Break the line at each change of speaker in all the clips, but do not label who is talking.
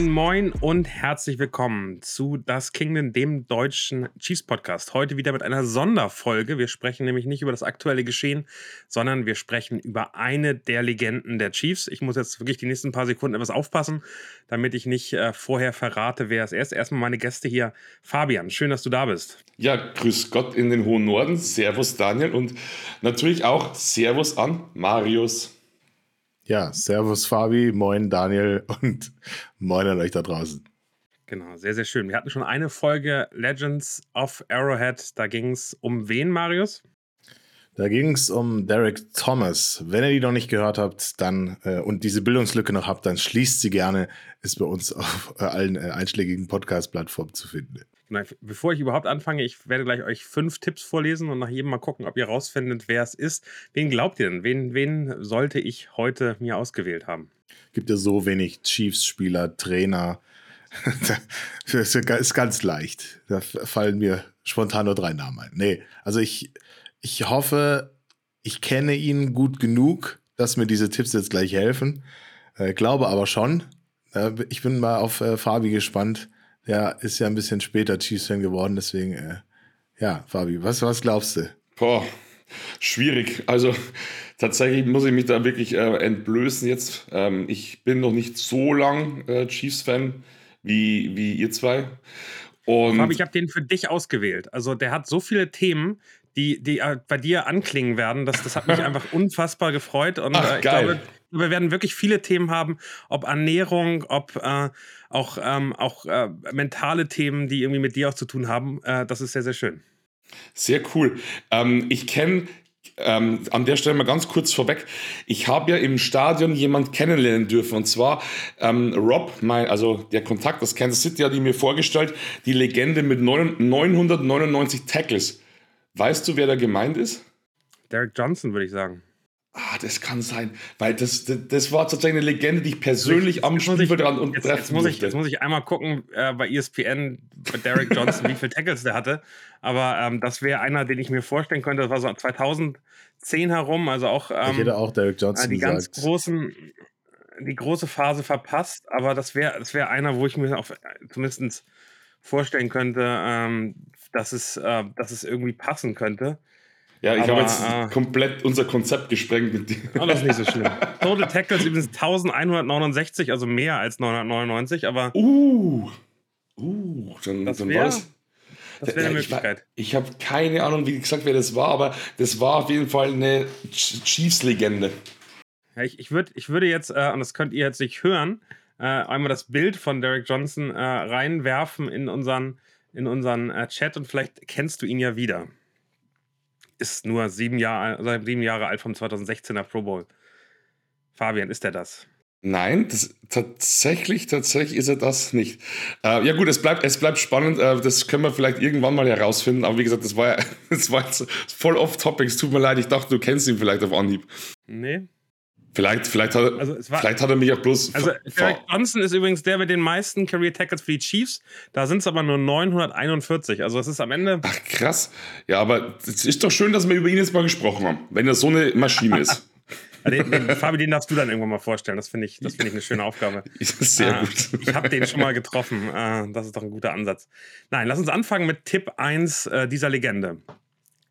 Moin, moin und herzlich willkommen zu Das Kingdom, dem deutschen Chiefs Podcast. Heute wieder mit einer Sonderfolge. Wir sprechen nämlich nicht über das aktuelle Geschehen, sondern wir sprechen über eine der Legenden der Chiefs. Ich muss jetzt wirklich die nächsten paar Sekunden etwas aufpassen, damit ich nicht äh, vorher verrate, wer es ist. Erstmal meine Gäste hier. Fabian, schön, dass du da bist.
Ja, grüß Gott in den hohen Norden. Servus Daniel und natürlich auch Servus an Marius.
Ja, Servus Fabi, moin Daniel und moin an euch da draußen.
Genau, sehr, sehr schön. Wir hatten schon eine Folge Legends of Arrowhead. Da ging es um wen, Marius?
Da ging es um Derek Thomas. Wenn ihr die noch nicht gehört habt, dann äh, und diese Bildungslücke noch habt, dann schließt sie gerne. Ist bei uns auf äh, allen äh, einschlägigen Podcast-Plattformen zu finden.
Genau, bevor ich überhaupt anfange, ich werde gleich euch fünf Tipps vorlesen und nach jedem mal gucken, ob ihr rausfindet, wer es ist. Wen glaubt ihr denn? Wen, wen sollte ich heute mir ausgewählt haben?
Gibt ja so wenig Chiefs-Spieler, Trainer. das ist ganz leicht. Da fallen mir spontan nur drei Namen ein. Nee, also ich, ich hoffe, ich kenne ihn gut genug, dass mir diese Tipps jetzt gleich helfen. Äh, glaube aber schon. Äh, ich bin mal auf äh, Fabi gespannt der ist ja ein bisschen später Chiefs-Fan geworden, deswegen, äh, ja, Fabi, was, was glaubst du?
Boah, schwierig. Also tatsächlich muss ich mich da wirklich äh, entblößen jetzt. Ähm, ich bin noch nicht so lang äh, Chiefs-Fan wie, wie ihr zwei.
Und Fabi, ich habe den für dich ausgewählt. Also der hat so viele Themen, die, die äh, bei dir anklingen werden. Das, das hat mich einfach unfassbar gefreut. Und
Ach,
äh, ich geil. glaube, wir werden wirklich viele Themen haben, ob Ernährung, ob äh, auch, ähm, auch äh, mentale Themen, die irgendwie mit dir auch zu tun haben. Äh, das ist sehr, sehr schön.
Sehr cool. Ähm, ich kenne ähm, an der Stelle mal ganz kurz vorweg. Ich habe ja im Stadion jemand kennenlernen dürfen und zwar ähm, Rob, mein, also der Kontakt aus Kansas City, hat ihn mir vorgestellt, die Legende mit 999 Tackles. Weißt du, wer da gemeint ist?
Derek Johnson, würde ich sagen.
Ah, das kann sein, weil das, das, das war tatsächlich eine Legende, die ich persönlich jetzt, am Spielfeldrand und
jetzt, jetzt, muss ich, jetzt muss ich einmal gucken äh, bei ESPN, bei Derek Johnson, wie viele Tackles der hatte. Aber ähm, das wäre einer, den ich mir vorstellen könnte. Das war so 2010 herum, also auch. Ähm,
ich hätte auch Derek Johnson
äh, die
gesagt.
ganz großen, die große Phase verpasst. Aber das wäre, das wäre einer, wo ich mir auch zumindest vorstellen könnte, ähm, dass es, äh, dass es irgendwie passen könnte.
Ja, ich habe jetzt äh, komplett unser Konzept gesprengt mit dir.
Oh, das ist nicht so schlimm. Total Tackles übrigens 1169, also mehr als 999, aber.
Uh, uh, dann,
das
dann
wär, war das. Das wäre eine Möglichkeit.
Ich, ich habe keine Ahnung, wie gesagt, wer das war, aber das war auf jeden Fall eine Chiefs-Legende.
Ja, ich, ich, würd, ich würde jetzt, äh, und das könnt ihr jetzt nicht hören, äh, einmal das Bild von Derek Johnson äh, reinwerfen in unseren, in unseren äh, Chat und vielleicht kennst du ihn ja wieder ist nur sieben Jahre, also sieben Jahre alt vom 2016er Pro Bowl. Fabian, ist er das?
Nein, das, tatsächlich, tatsächlich ist er das nicht. Äh, ja gut, es bleibt, es bleibt spannend. Äh, das können wir vielleicht irgendwann mal herausfinden. Aber wie gesagt, das war, das war jetzt voll off-topic. Es tut mir leid, ich dachte, du kennst ihn vielleicht auf Anhieb.
Nee,
Vielleicht, vielleicht, hat, also war, vielleicht hat er mich auch bloß.
Also, Derek Johnson ist übrigens der mit den meisten Career Tackles für die Chiefs. Da sind es aber nur 941. Also, es ist am Ende.
Ach, krass. Ja, aber es ist doch schön, dass wir über ihn jetzt mal gesprochen haben, wenn er so eine Maschine ist.
den, den, Fabi, den darfst du dann irgendwann mal vorstellen. Das finde ich, find ich eine schöne Aufgabe.
Sehr äh, gut.
Ich habe den schon mal getroffen. Äh, das ist doch ein guter Ansatz. Nein, lass uns anfangen mit Tipp 1 äh, dieser Legende.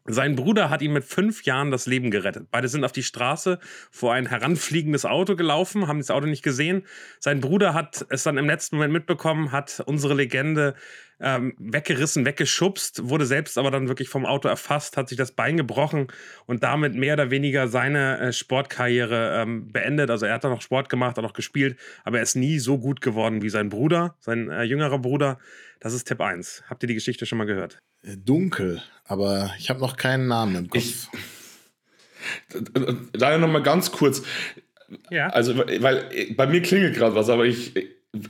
Sein Bruder hat ihm mit fünf Jahren das Leben gerettet. Beide sind auf die Straße vor ein heranfliegendes Auto gelaufen, haben das Auto nicht gesehen. Sein Bruder hat es dann im letzten Moment mitbekommen, hat unsere Legende ähm, weggerissen, weggeschubst, wurde selbst aber dann wirklich vom Auto erfasst, hat sich das Bein gebrochen und damit mehr oder weniger seine äh, Sportkarriere ähm, beendet. Also er hat dann noch Sport gemacht, hat auch gespielt, aber er ist nie so gut geworden wie sein Bruder, sein äh, jüngerer Bruder. Das ist Tipp 1. Habt ihr die Geschichte schon mal gehört?
Äh, dunkel, aber ich habe noch keinen Namen im Kopf. Ich,
leider noch mal ganz kurz. Ja. Also, weil bei mir klingelt gerade was, aber ich,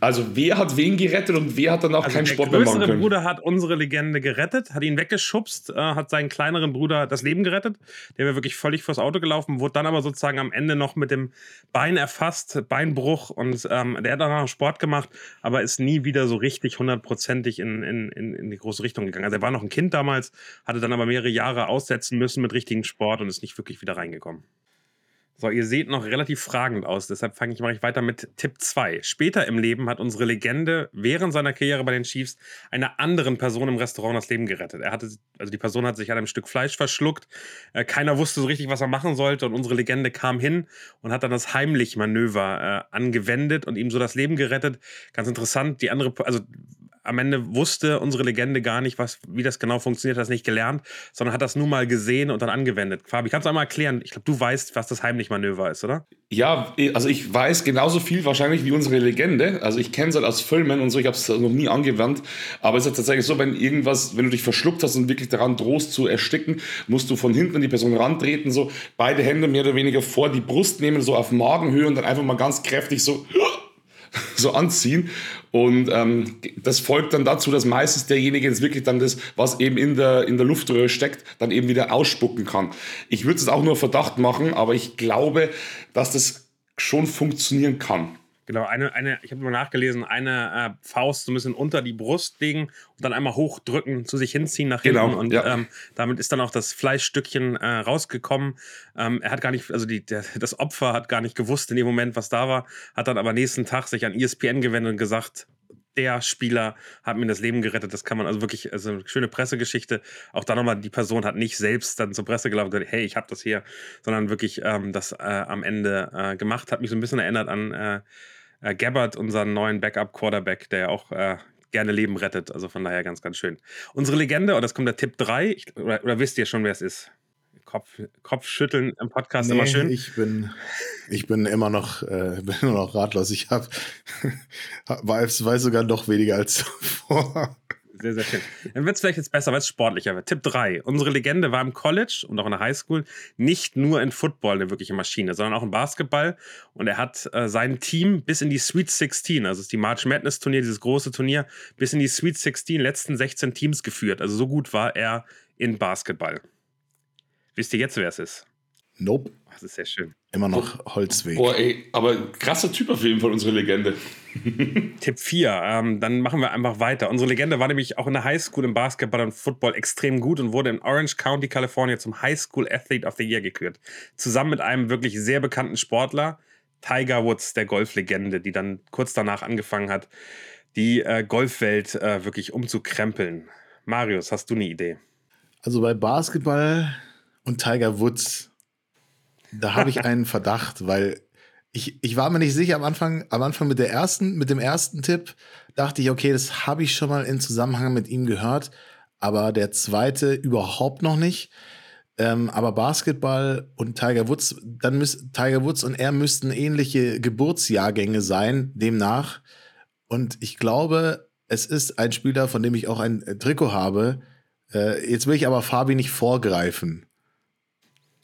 also wer hat wen gerettet und wer hat danach also keinen Sport mehr machen können?
Der größere Bruder hat unsere Legende gerettet, hat ihn weggeschubst, äh, hat seinen kleineren Bruder das Leben gerettet. Der wäre wirklich völlig vors Auto gelaufen, wurde dann aber sozusagen am Ende noch mit dem Bein erfasst, Beinbruch und ähm, der hat danach Sport gemacht, aber ist nie wieder so richtig hundertprozentig in, in, in, in die große Richtung gegangen. Also er war noch ein Kind damals, hatte dann aber mehrere Jahre aussetzen müssen mit richtigem Sport und ist nicht wirklich wieder reingekommen. So, ihr seht noch relativ fragend aus, deshalb fange ich, mache ich weiter mit Tipp 2. Später im Leben hat unsere Legende während seiner Karriere bei den Chiefs einer anderen Person im Restaurant das Leben gerettet. Er hatte, also die Person hat sich an einem Stück Fleisch verschluckt. Äh, keiner wusste so richtig, was er machen sollte und unsere Legende kam hin und hat dann das Heimlich-Manöver äh, angewendet und ihm so das Leben gerettet. Ganz interessant, die andere, also am Ende wusste unsere Legende gar nicht, was, wie das genau funktioniert, hat das nicht gelernt, sondern hat das nur mal gesehen und dann angewendet. Fabi, kannst du einmal erklären? Ich glaube, du weißt, was das Heimlich-Manöver ist, oder?
Ja, also ich weiß genauso viel wahrscheinlich wie unsere Legende. Also ich kenne es halt aus Filmen und so, ich habe es noch nie angewandt. Aber es ist tatsächlich so, wenn irgendwas, wenn du dich verschluckt hast und wirklich daran drohst zu ersticken, musst du von hinten an die Person rantreten, so beide Hände mehr oder weniger vor die Brust nehmen, so auf Magenhöhe und dann einfach mal ganz kräftig so so anziehen. Und ähm, das folgt dann dazu, dass meistens derjenige jetzt wirklich dann das, was eben in der, in der Luftröhre steckt, dann eben wieder ausspucken kann. Ich würde es auch nur Verdacht machen, aber ich glaube, dass das schon funktionieren kann.
Genau, eine, eine ich habe mal nachgelesen, eine äh, Faust so ein bisschen unter die Brust legen und dann einmal hochdrücken, zu sich hinziehen nach hinten.
Genau,
und
ja.
ähm, damit ist dann auch das Fleischstückchen äh, rausgekommen. Ähm, er hat gar nicht, also die, der, das Opfer hat gar nicht gewusst in dem Moment, was da war, hat dann aber nächsten Tag sich an ESPN gewendet und gesagt, der Spieler hat mir das Leben gerettet. Das kann man also wirklich, also eine schöne Pressegeschichte. Auch da nochmal, die Person hat nicht selbst dann zur Presse gelaufen und gesagt, hey, ich habe das hier, sondern wirklich ähm, das äh, am Ende äh, gemacht. Hat mich so ein bisschen erinnert an äh, äh, Gabbard, unseren neuen Backup-Quarterback, der ja auch äh, gerne Leben rettet. Also von daher ganz, ganz schön. Unsere Legende, und das kommt der Tipp 3, ich, oder, oder, wisst ihr schon, wer es ist? Kopf, Kopfschütteln im Podcast
nee,
immer schön.
Ich bin, ich bin immer noch, äh, bin immer noch ratlos. Ich habe weiß, weiß sogar noch weniger als zuvor.
Sehr, sehr schön. Dann wird es vielleicht jetzt besser, weil es sportlicher wird. Tipp 3. Unsere Legende war im College und auch in der Highschool nicht nur in Football eine wirkliche Maschine, sondern auch im Basketball. Und er hat äh, sein Team bis in die Sweet 16, also ist die March Madness Turnier, dieses große Turnier, bis in die Sweet 16, letzten 16 Teams geführt. Also so gut war er in Basketball. Wisst ihr jetzt, wer es ist?
Nope.
Das ist sehr schön.
Immer noch Holzweg.
Boah, ey, aber krasser Typ auf jeden Fall, unsere Legende.
Tipp 4, ähm, dann machen wir einfach weiter. Unsere Legende war nämlich auch in der Highschool im Basketball und Football extrem gut und wurde in Orange County, California zum High School Athlete of the Year gekürt. Zusammen mit einem wirklich sehr bekannten Sportler, Tiger Woods, der Golflegende, die dann kurz danach angefangen hat, die äh, Golfwelt äh, wirklich umzukrempeln. Marius, hast du eine Idee?
Also bei Basketball und Tiger Woods da habe ich einen Verdacht, weil ich, ich war mir nicht sicher am Anfang, am Anfang mit der ersten, mit dem ersten Tipp, dachte ich, okay, das habe ich schon mal in Zusammenhang mit ihm gehört, aber der zweite überhaupt noch nicht. Ähm, aber Basketball und Tiger Woods, dann müssen Tiger Woods und er müssten ähnliche Geburtsjahrgänge sein, demnach. Und ich glaube, es ist ein Spieler, von dem ich auch ein Trikot habe. Äh, jetzt will ich aber Fabi nicht vorgreifen.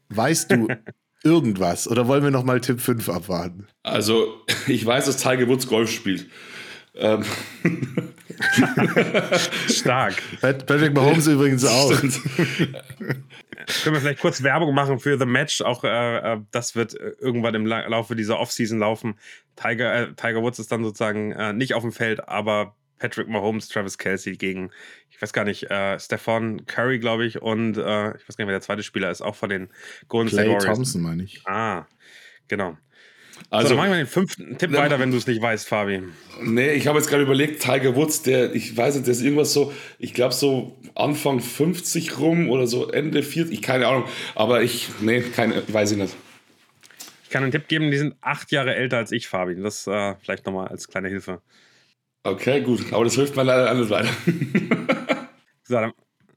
Weißt du, irgendwas? Oder wollen wir noch mal Tipp 5 abwarten?
Also, ich weiß, dass Tiger Woods Golf spielt. Ähm.
Stark.
Patrick Mahomes übrigens auch.
Können wir vielleicht kurz Werbung machen für The Match? Auch äh, äh das wird äh, irgendwann im Laufe dieser Offseason laufen. Tiger, äh, Tiger Woods ist dann sozusagen äh, nicht auf dem Feld, aber Patrick Mahomes, Travis Kelsey gegen, ich weiß gar nicht, äh, Stefan Curry, glaube ich, und äh, ich weiß gar nicht, wer der zweite Spieler ist, auch von den Golden State Warriors.
Thompson, meine ich.
Ah, genau. Also, so, dann machen wir den fünften Tipp ne, weiter, wenn du es nicht weißt, Fabi.
Nee, ich habe jetzt gerade überlegt, Tiger Woods, der, ich weiß nicht, der ist irgendwas so, ich glaube so Anfang 50 rum oder so Ende 40, ich keine Ahnung, aber ich, nee, keine, weiß ich nicht.
Ich kann einen Tipp geben, die sind acht Jahre älter als ich, Fabi. Das äh, vielleicht nochmal als kleine Hilfe.
Okay, gut. Aber das hilft mir leider alles weiter.
so, dann,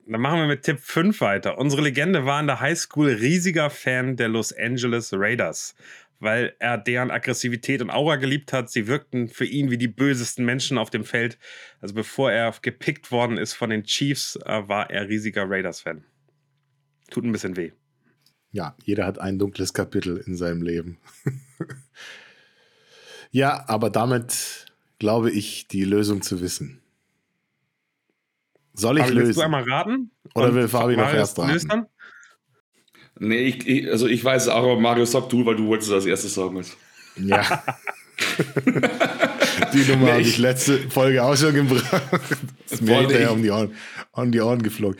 dann, machen wir mit Tipp 5 weiter. Unsere Legende war in der Highschool riesiger Fan der Los Angeles Raiders, weil er deren Aggressivität und Aura geliebt hat. Sie wirkten für ihn wie die bösesten Menschen auf dem Feld. Also bevor er gepickt worden ist von den Chiefs, äh, war er riesiger Raiders-Fan. Tut ein bisschen weh.
Ja, jeder hat ein dunkles Kapitel in seinem Leben. ja, aber damit glaube ich, die Lösung zu wissen. Soll ich
Aber
lösen?
Willst du einmal raten?
Oder will Fabi noch erst raten?
Nee, ich, ich, also ich weiß es auch, aber Mario, sag du, weil du wolltest es als erstes sagen.
Ja. die Nummer nee, habe ich letzte Folge auch schon gebracht. Das ist mir hinterher um die, Ohren, um die Ohren geflogen.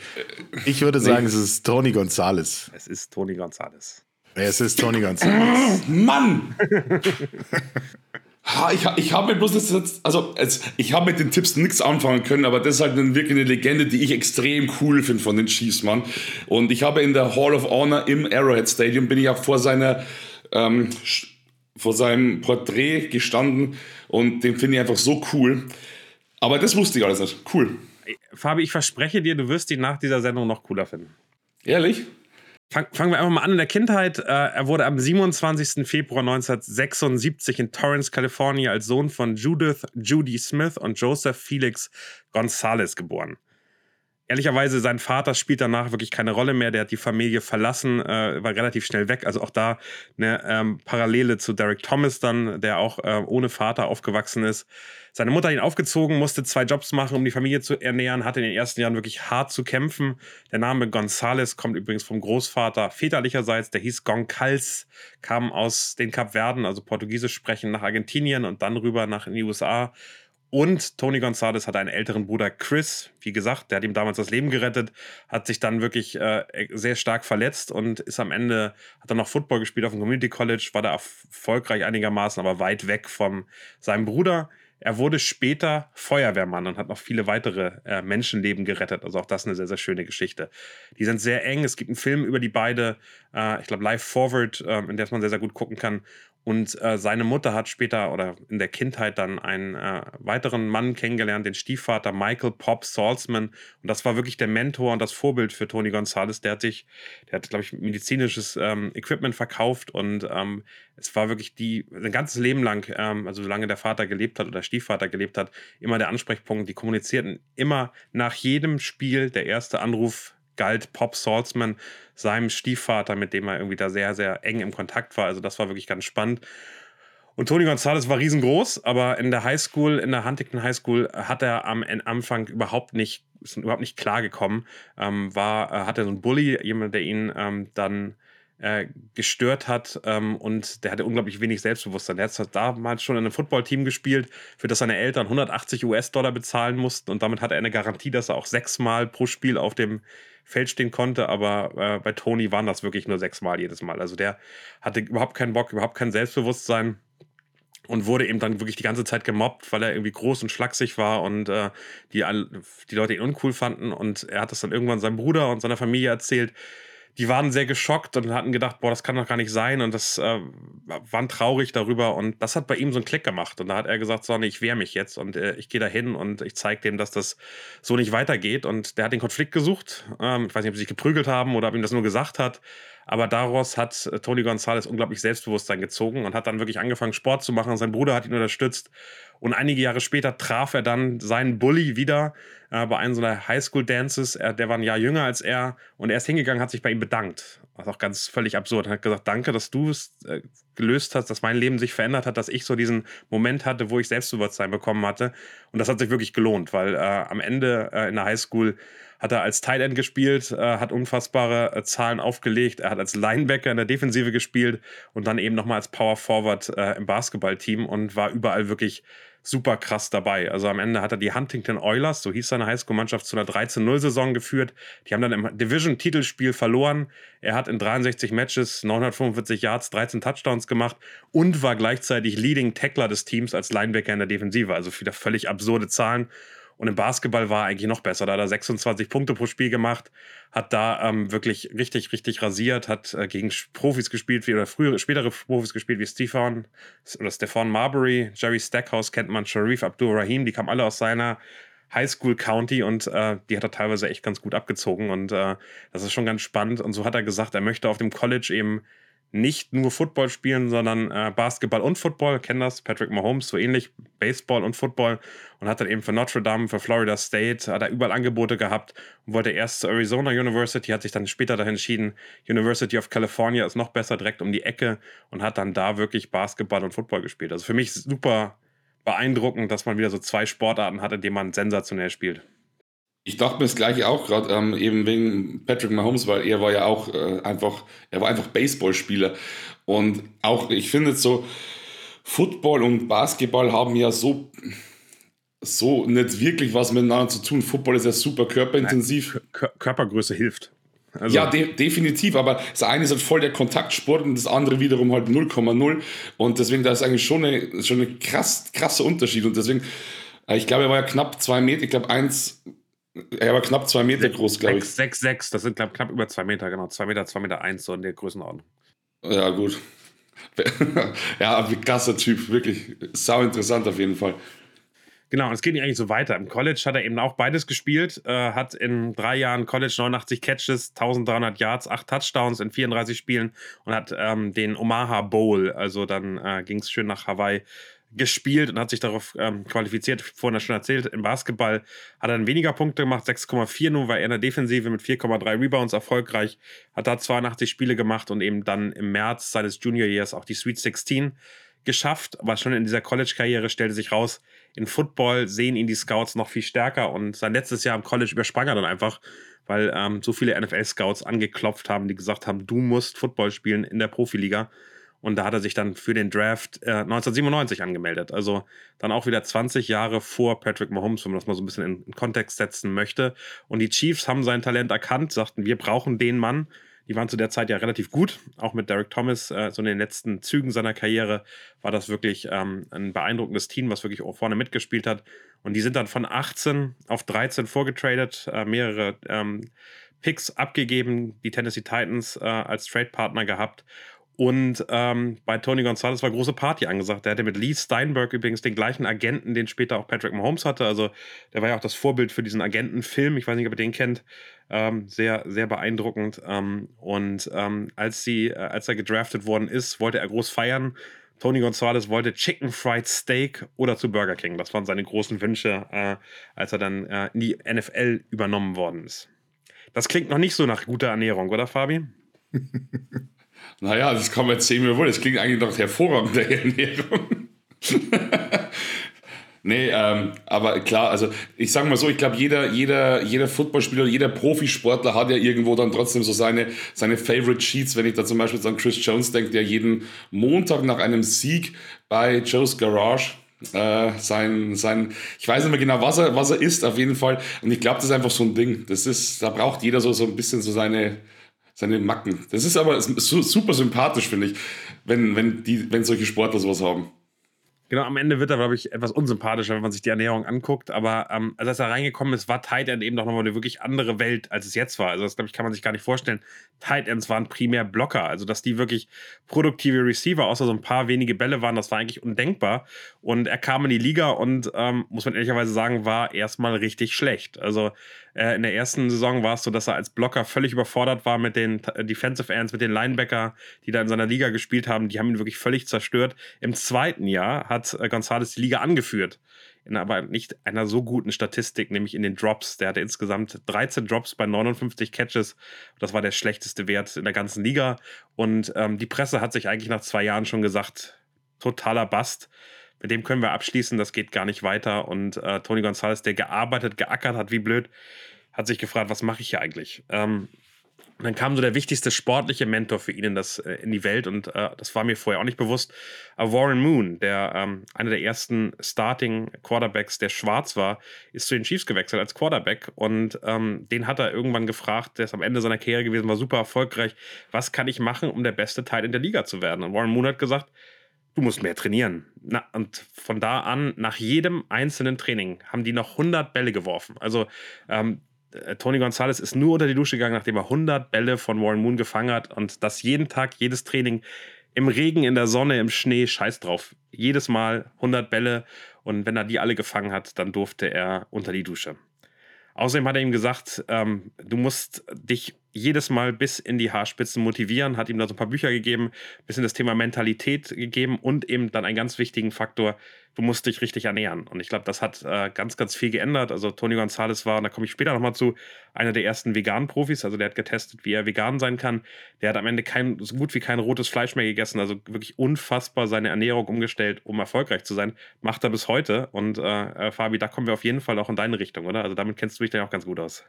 Ich würde sagen, nee. es ist Tony Gonzalez.
Es ist Tony Gonzalez.
Es ist Tony Gonzalez.
Mann! Ha, ich, ich habe bloß jetzt, also ich habe mit den Tipps nichts anfangen können, aber das ist halt wirklich eine Legende, die ich extrem cool finde von den Chiefs, Mann. Und ich habe in der Hall of Honor im Arrowhead Stadium bin ich auch vor seiner ähm, vor seinem Porträt gestanden und den finde ich einfach so cool. Aber das wusste ich alles nicht. Cool.
Fabi, ich verspreche dir, du wirst ihn nach dieser Sendung noch cooler finden.
Ehrlich?
Fang, fangen wir einfach mal an in der Kindheit. Äh, er wurde am 27. Februar 1976 in Torrance, Kalifornien als Sohn von Judith Judy Smith und Joseph Felix Gonzalez geboren. Ehrlicherweise, sein Vater spielt danach wirklich keine Rolle mehr. Der hat die Familie verlassen, äh, war relativ schnell weg. Also auch da eine ähm, Parallele zu Derek Thomas dann, der auch äh, ohne Vater aufgewachsen ist. Seine Mutter hat ihn aufgezogen, musste zwei Jobs machen, um die Familie zu ernähren, hatte in den ersten Jahren wirklich hart zu kämpfen. Der Name Gonzales kommt übrigens vom Großvater väterlicherseits, der hieß Goncalves, kam aus den Kapverden, also Portugiesisch sprechen, nach Argentinien und dann rüber nach in die USA. Und Tony Gonzalez hatte einen älteren Bruder Chris, wie gesagt, der hat ihm damals das Leben gerettet, hat sich dann wirklich äh, sehr stark verletzt und ist am Ende, hat dann noch Football gespielt auf dem Community College, war da erfolgreich einigermaßen, aber weit weg von seinem Bruder. Er wurde später Feuerwehrmann und hat noch viele weitere äh, Menschenleben gerettet. Also auch das eine sehr, sehr schöne Geschichte. Die sind sehr eng. Es gibt einen Film über die beide, äh, ich glaube Live Forward, äh, in der man sehr, sehr gut gucken kann. Und äh, seine Mutter hat später oder in der Kindheit dann einen äh, weiteren Mann kennengelernt, den Stiefvater Michael Pop Salzman. Und das war wirklich der Mentor und das Vorbild für Tony Gonzalez. Der hat sich, der hat, glaube ich, medizinisches ähm, Equipment verkauft und ähm, es war wirklich die, sein ganzes Leben lang, ähm, also solange der Vater gelebt hat oder Stiefvater gelebt hat, immer der Ansprechpunkt. Die kommunizierten immer nach jedem Spiel der erste Anruf galt Pop Salzman seinem Stiefvater, mit dem er irgendwie da sehr, sehr eng im Kontakt war. Also das war wirklich ganz spannend. Und Tony Gonzalez war riesengroß, aber in der Highschool, in der Huntington Highschool, hat er am Anfang überhaupt nicht, ist überhaupt nicht klargekommen. Ähm, war, äh, hatte so einen Bully, jemand, der ihn ähm, dann äh, gestört hat ähm, und der hatte unglaublich wenig Selbstbewusstsein. Der hat damals schon in einem Footballteam gespielt, für das seine Eltern 180 US-Dollar bezahlen mussten und damit hat er eine Garantie, dass er auch sechsmal pro Spiel auf dem Feld stehen konnte, aber äh, bei Tony waren das wirklich nur sechsmal jedes Mal. Also der hatte überhaupt keinen Bock, überhaupt kein Selbstbewusstsein und wurde eben dann wirklich die ganze Zeit gemobbt, weil er irgendwie groß und schlaksig war und äh, die, die Leute ihn uncool fanden. Und er hat das dann irgendwann seinem Bruder und seiner Familie erzählt die waren sehr geschockt und hatten gedacht, boah, das kann doch gar nicht sein. Und das äh, waren traurig darüber. Und das hat bei ihm so einen Klick gemacht. Und da hat er gesagt, so, nee, ich wehre mich jetzt und äh, ich gehe da hin und ich zeige dem, dass das so nicht weitergeht. Und der hat den Konflikt gesucht, ähm, ich weiß nicht, ob sie sich geprügelt haben oder ob ihm das nur gesagt hat, aber daraus hat äh, Tony Gonzalez unglaublich Selbstbewusstsein gezogen und hat dann wirklich angefangen, Sport zu machen. Sein Bruder hat ihn unterstützt. Und einige Jahre später traf er dann seinen Bully wieder äh, bei einem so einer Highschool-Dances. Der war ein Jahr jünger als er und er ist hingegangen, hat sich bei ihm bedankt. Was auch ganz völlig absurd. Er hat gesagt, danke, dass du es äh, gelöst hast, dass mein Leben sich verändert hat, dass ich so diesen Moment hatte, wo ich Selbstbewusstsein bekommen hatte. Und das hat sich wirklich gelohnt, weil äh, am Ende äh, in der Highschool hat er als Tight End gespielt, äh, hat unfassbare äh, Zahlen aufgelegt. Er hat als Linebacker in der Defensive gespielt und dann eben nochmal als Power Forward äh, im Basketballteam und war überall wirklich super krass dabei. Also am Ende hat er die Huntington Oilers, so hieß seine Highschool-Mannschaft, zu einer 13-0-Saison geführt. Die haben dann im Division-Titelspiel verloren. Er hat in 63 Matches 945 Yards, 13 Touchdowns gemacht und war gleichzeitig Leading Tackler des Teams als Linebacker in der Defensive. Also wieder völlig absurde Zahlen. Und im Basketball war er eigentlich noch besser. Da hat er 26 Punkte pro Spiel gemacht, hat da ähm, wirklich richtig, richtig rasiert, hat äh, gegen Profis gespielt, wie, oder frühere, spätere Profis gespielt, wie Stefan oder Stefan Marbury, Jerry Stackhouse kennt man, Sharif Abdul Rahim, die kamen alle aus seiner Highschool County und äh, die hat er teilweise echt ganz gut abgezogen und äh, das ist schon ganz spannend. Und so hat er gesagt, er möchte auf dem College eben nicht nur Football spielen, sondern äh, Basketball und Football. Kennen das? Patrick Mahomes, so ähnlich, Baseball und Football. Und hat dann eben für Notre Dame, für Florida State, hat er überall Angebote gehabt und wollte erst zur Arizona University, hat sich dann später dahin entschieden, University of California ist noch besser, direkt um die Ecke und hat dann da wirklich Basketball und Football gespielt. Also für mich super beeindruckend, dass man wieder so zwei Sportarten hat, in denen man sensationell spielt.
Ich dachte mir das gleiche auch gerade, ähm, eben wegen Patrick Mahomes, weil er war ja auch äh, einfach, er war einfach Baseballspieler. Und auch, ich finde so, Football und Basketball haben ja so, so nicht wirklich was miteinander zu tun. Football ist ja super körperintensiv.
Nein, Körpergröße hilft.
Also ja, de definitiv, aber das eine ist halt voll der Kontaktsport und das andere wiederum halt 0,0 und deswegen da ist eigentlich schon eine, schon ein krass, krasser Unterschied und deswegen, äh, ich glaube, er war ja knapp zwei Meter, ich glaube eins, er war knapp zwei Meter groß, glaube ich.
6, 6, das sind glaub, knapp über zwei Meter, genau, zwei Meter, zwei Meter eins, so in der Größenordnung.
Ja, gut. ja, krasser Typ, wirklich sau interessant auf jeden Fall.
Genau, und es geht nicht eigentlich so weiter. Im College hat er eben auch beides gespielt, äh, hat in drei Jahren College 89 Catches, 1300 Yards, 8 Touchdowns in 34 Spielen und hat ähm, den Omaha Bowl, also dann äh, ging es schön nach Hawaii, gespielt und hat sich darauf ähm, qualifiziert. Vorhin schon erzählt, im Basketball hat er dann weniger Punkte gemacht, 6,4 nur, war er in der Defensive mit 4,3 Rebounds erfolgreich, hat da 82 Spiele gemacht und eben dann im März seines Junior Years auch die Sweet 16 geschafft, aber schon in dieser College-Karriere stellte sich raus, in Football sehen ihn die Scouts noch viel stärker und sein letztes Jahr im College übersprang er dann einfach, weil ähm, so viele NFL-Scouts angeklopft haben, die gesagt haben, du musst Football spielen in der Profiliga. Und da hat er sich dann für den Draft äh, 1997 angemeldet. Also dann auch wieder 20 Jahre vor Patrick Mahomes, wenn man das mal so ein bisschen in, in Kontext setzen möchte. Und die Chiefs haben sein Talent erkannt, sagten, wir brauchen den Mann. Die waren zu der Zeit ja relativ gut, auch mit Derek Thomas. Äh, so in den letzten Zügen seiner Karriere war das wirklich ähm, ein beeindruckendes Team, was wirklich vorne mitgespielt hat. Und die sind dann von 18 auf 13 vorgetradet, äh, mehrere ähm, Picks abgegeben, die Tennessee Titans äh, als Trade-Partner gehabt. Und ähm, bei Tony Gonzalez war große Party angesagt. Der hatte mit Lee Steinberg übrigens den gleichen Agenten, den später auch Patrick Mahomes hatte. Also der war ja auch das Vorbild für diesen Agentenfilm. Ich weiß nicht, ob ihr den kennt. Ähm, sehr, sehr beeindruckend. Ähm, und ähm, als, sie, äh, als er gedraftet worden ist, wollte er groß feiern. Tony Gonzalez wollte Chicken Fried Steak oder zu Burger King. Das waren seine großen Wünsche, äh, als er dann äh, in die NFL übernommen worden ist. Das klingt noch nicht so nach guter Ernährung, oder Fabi?
Naja, das kann man jetzt sehen, wie will. Das klingt eigentlich nach hervorragender Ernährung. nee, ähm, aber klar, also ich sage mal so, ich glaube, jeder, jeder, jeder Footballspieler, jeder Profisportler hat ja irgendwo dann trotzdem so seine, seine Favorite Sheets. Wenn ich da zum Beispiel an Chris Jones denke, der jeden Montag nach einem Sieg bei Joe's Garage äh, sein, sein, ich weiß nicht mehr genau, was er, was er isst, auf jeden Fall. Und ich glaube, das ist einfach so ein Ding. Das ist, da braucht jeder so, so ein bisschen so seine, seine Macken. Das ist aber super sympathisch, finde ich, wenn, wenn, die, wenn solche Sportler sowas haben.
Genau, am Ende wird er, glaube ich, etwas unsympathischer, wenn man sich die Ernährung anguckt. Aber ähm, als er reingekommen ist, war Tight End eben doch nochmal eine wirklich andere Welt, als es jetzt war. Also das, glaube ich, kann man sich gar nicht vorstellen. Tight Ends waren primär Blocker. Also, dass die wirklich produktive Receiver, außer so ein paar wenige Bälle waren, das war eigentlich undenkbar. Und er kam in die Liga und, ähm, muss man ehrlicherweise sagen, war erstmal richtig schlecht. Also äh, in der ersten Saison war es so, dass er als Blocker völlig überfordert war mit den äh, Defensive Ends, mit den Linebacker, die da in seiner Liga gespielt haben. Die haben ihn wirklich völlig zerstört. Im zweiten Jahr hat äh, González die Liga angeführt. In aber nicht einer so guten Statistik, nämlich in den Drops. Der hatte insgesamt 13 Drops bei 59 Catches. Das war der schlechteste Wert in der ganzen Liga. Und ähm, die Presse hat sich eigentlich nach zwei Jahren schon gesagt, totaler Bast mit dem können wir abschließen, das geht gar nicht weiter. Und äh, Tony Gonzalez, der gearbeitet, geackert hat, wie blöd, hat sich gefragt, was mache ich hier eigentlich? Ähm, und dann kam so der wichtigste sportliche Mentor für ihn in, das, äh, in die Welt und äh, das war mir vorher auch nicht bewusst. Aber Warren Moon, der ähm, einer der ersten Starting Quarterbacks, der schwarz war, ist zu den Chiefs gewechselt als Quarterback und ähm, den hat er irgendwann gefragt, der ist am Ende seiner Karriere gewesen, war super erfolgreich. Was kann ich machen, um der beste Teil in der Liga zu werden? Und Warren Moon hat gesagt, du musst mehr trainieren. Na, und von da an, nach jedem einzelnen Training, haben die noch 100 Bälle geworfen. Also ähm, äh, Tony Gonzalez ist nur unter die Dusche gegangen, nachdem er 100 Bälle von Warren Moon gefangen hat und das jeden Tag, jedes Training im Regen, in der Sonne, im Schnee, scheiß drauf. Jedes Mal 100 Bälle und wenn er die alle gefangen hat, dann durfte er unter die Dusche. Außerdem hat er ihm gesagt, ähm, du musst dich jedes Mal bis in die Haarspitzen motivieren, hat ihm da so ein paar Bücher gegeben, ein bisschen das Thema Mentalität gegeben und eben dann einen ganz wichtigen Faktor, du musst dich richtig ernähren. Und ich glaube, das hat äh, ganz, ganz viel geändert. Also Tony Gonzalez war, und da komme ich später nochmal zu, einer der ersten veganen Profis. Also der hat getestet, wie er vegan sein kann. Der hat am Ende kein, so gut wie kein rotes Fleisch mehr gegessen. Also wirklich unfassbar seine Ernährung umgestellt, um erfolgreich zu sein. Macht er bis heute. Und äh, äh Fabi, da kommen wir auf jeden Fall auch in deine Richtung, oder? Also damit kennst du dich dann auch ganz gut aus.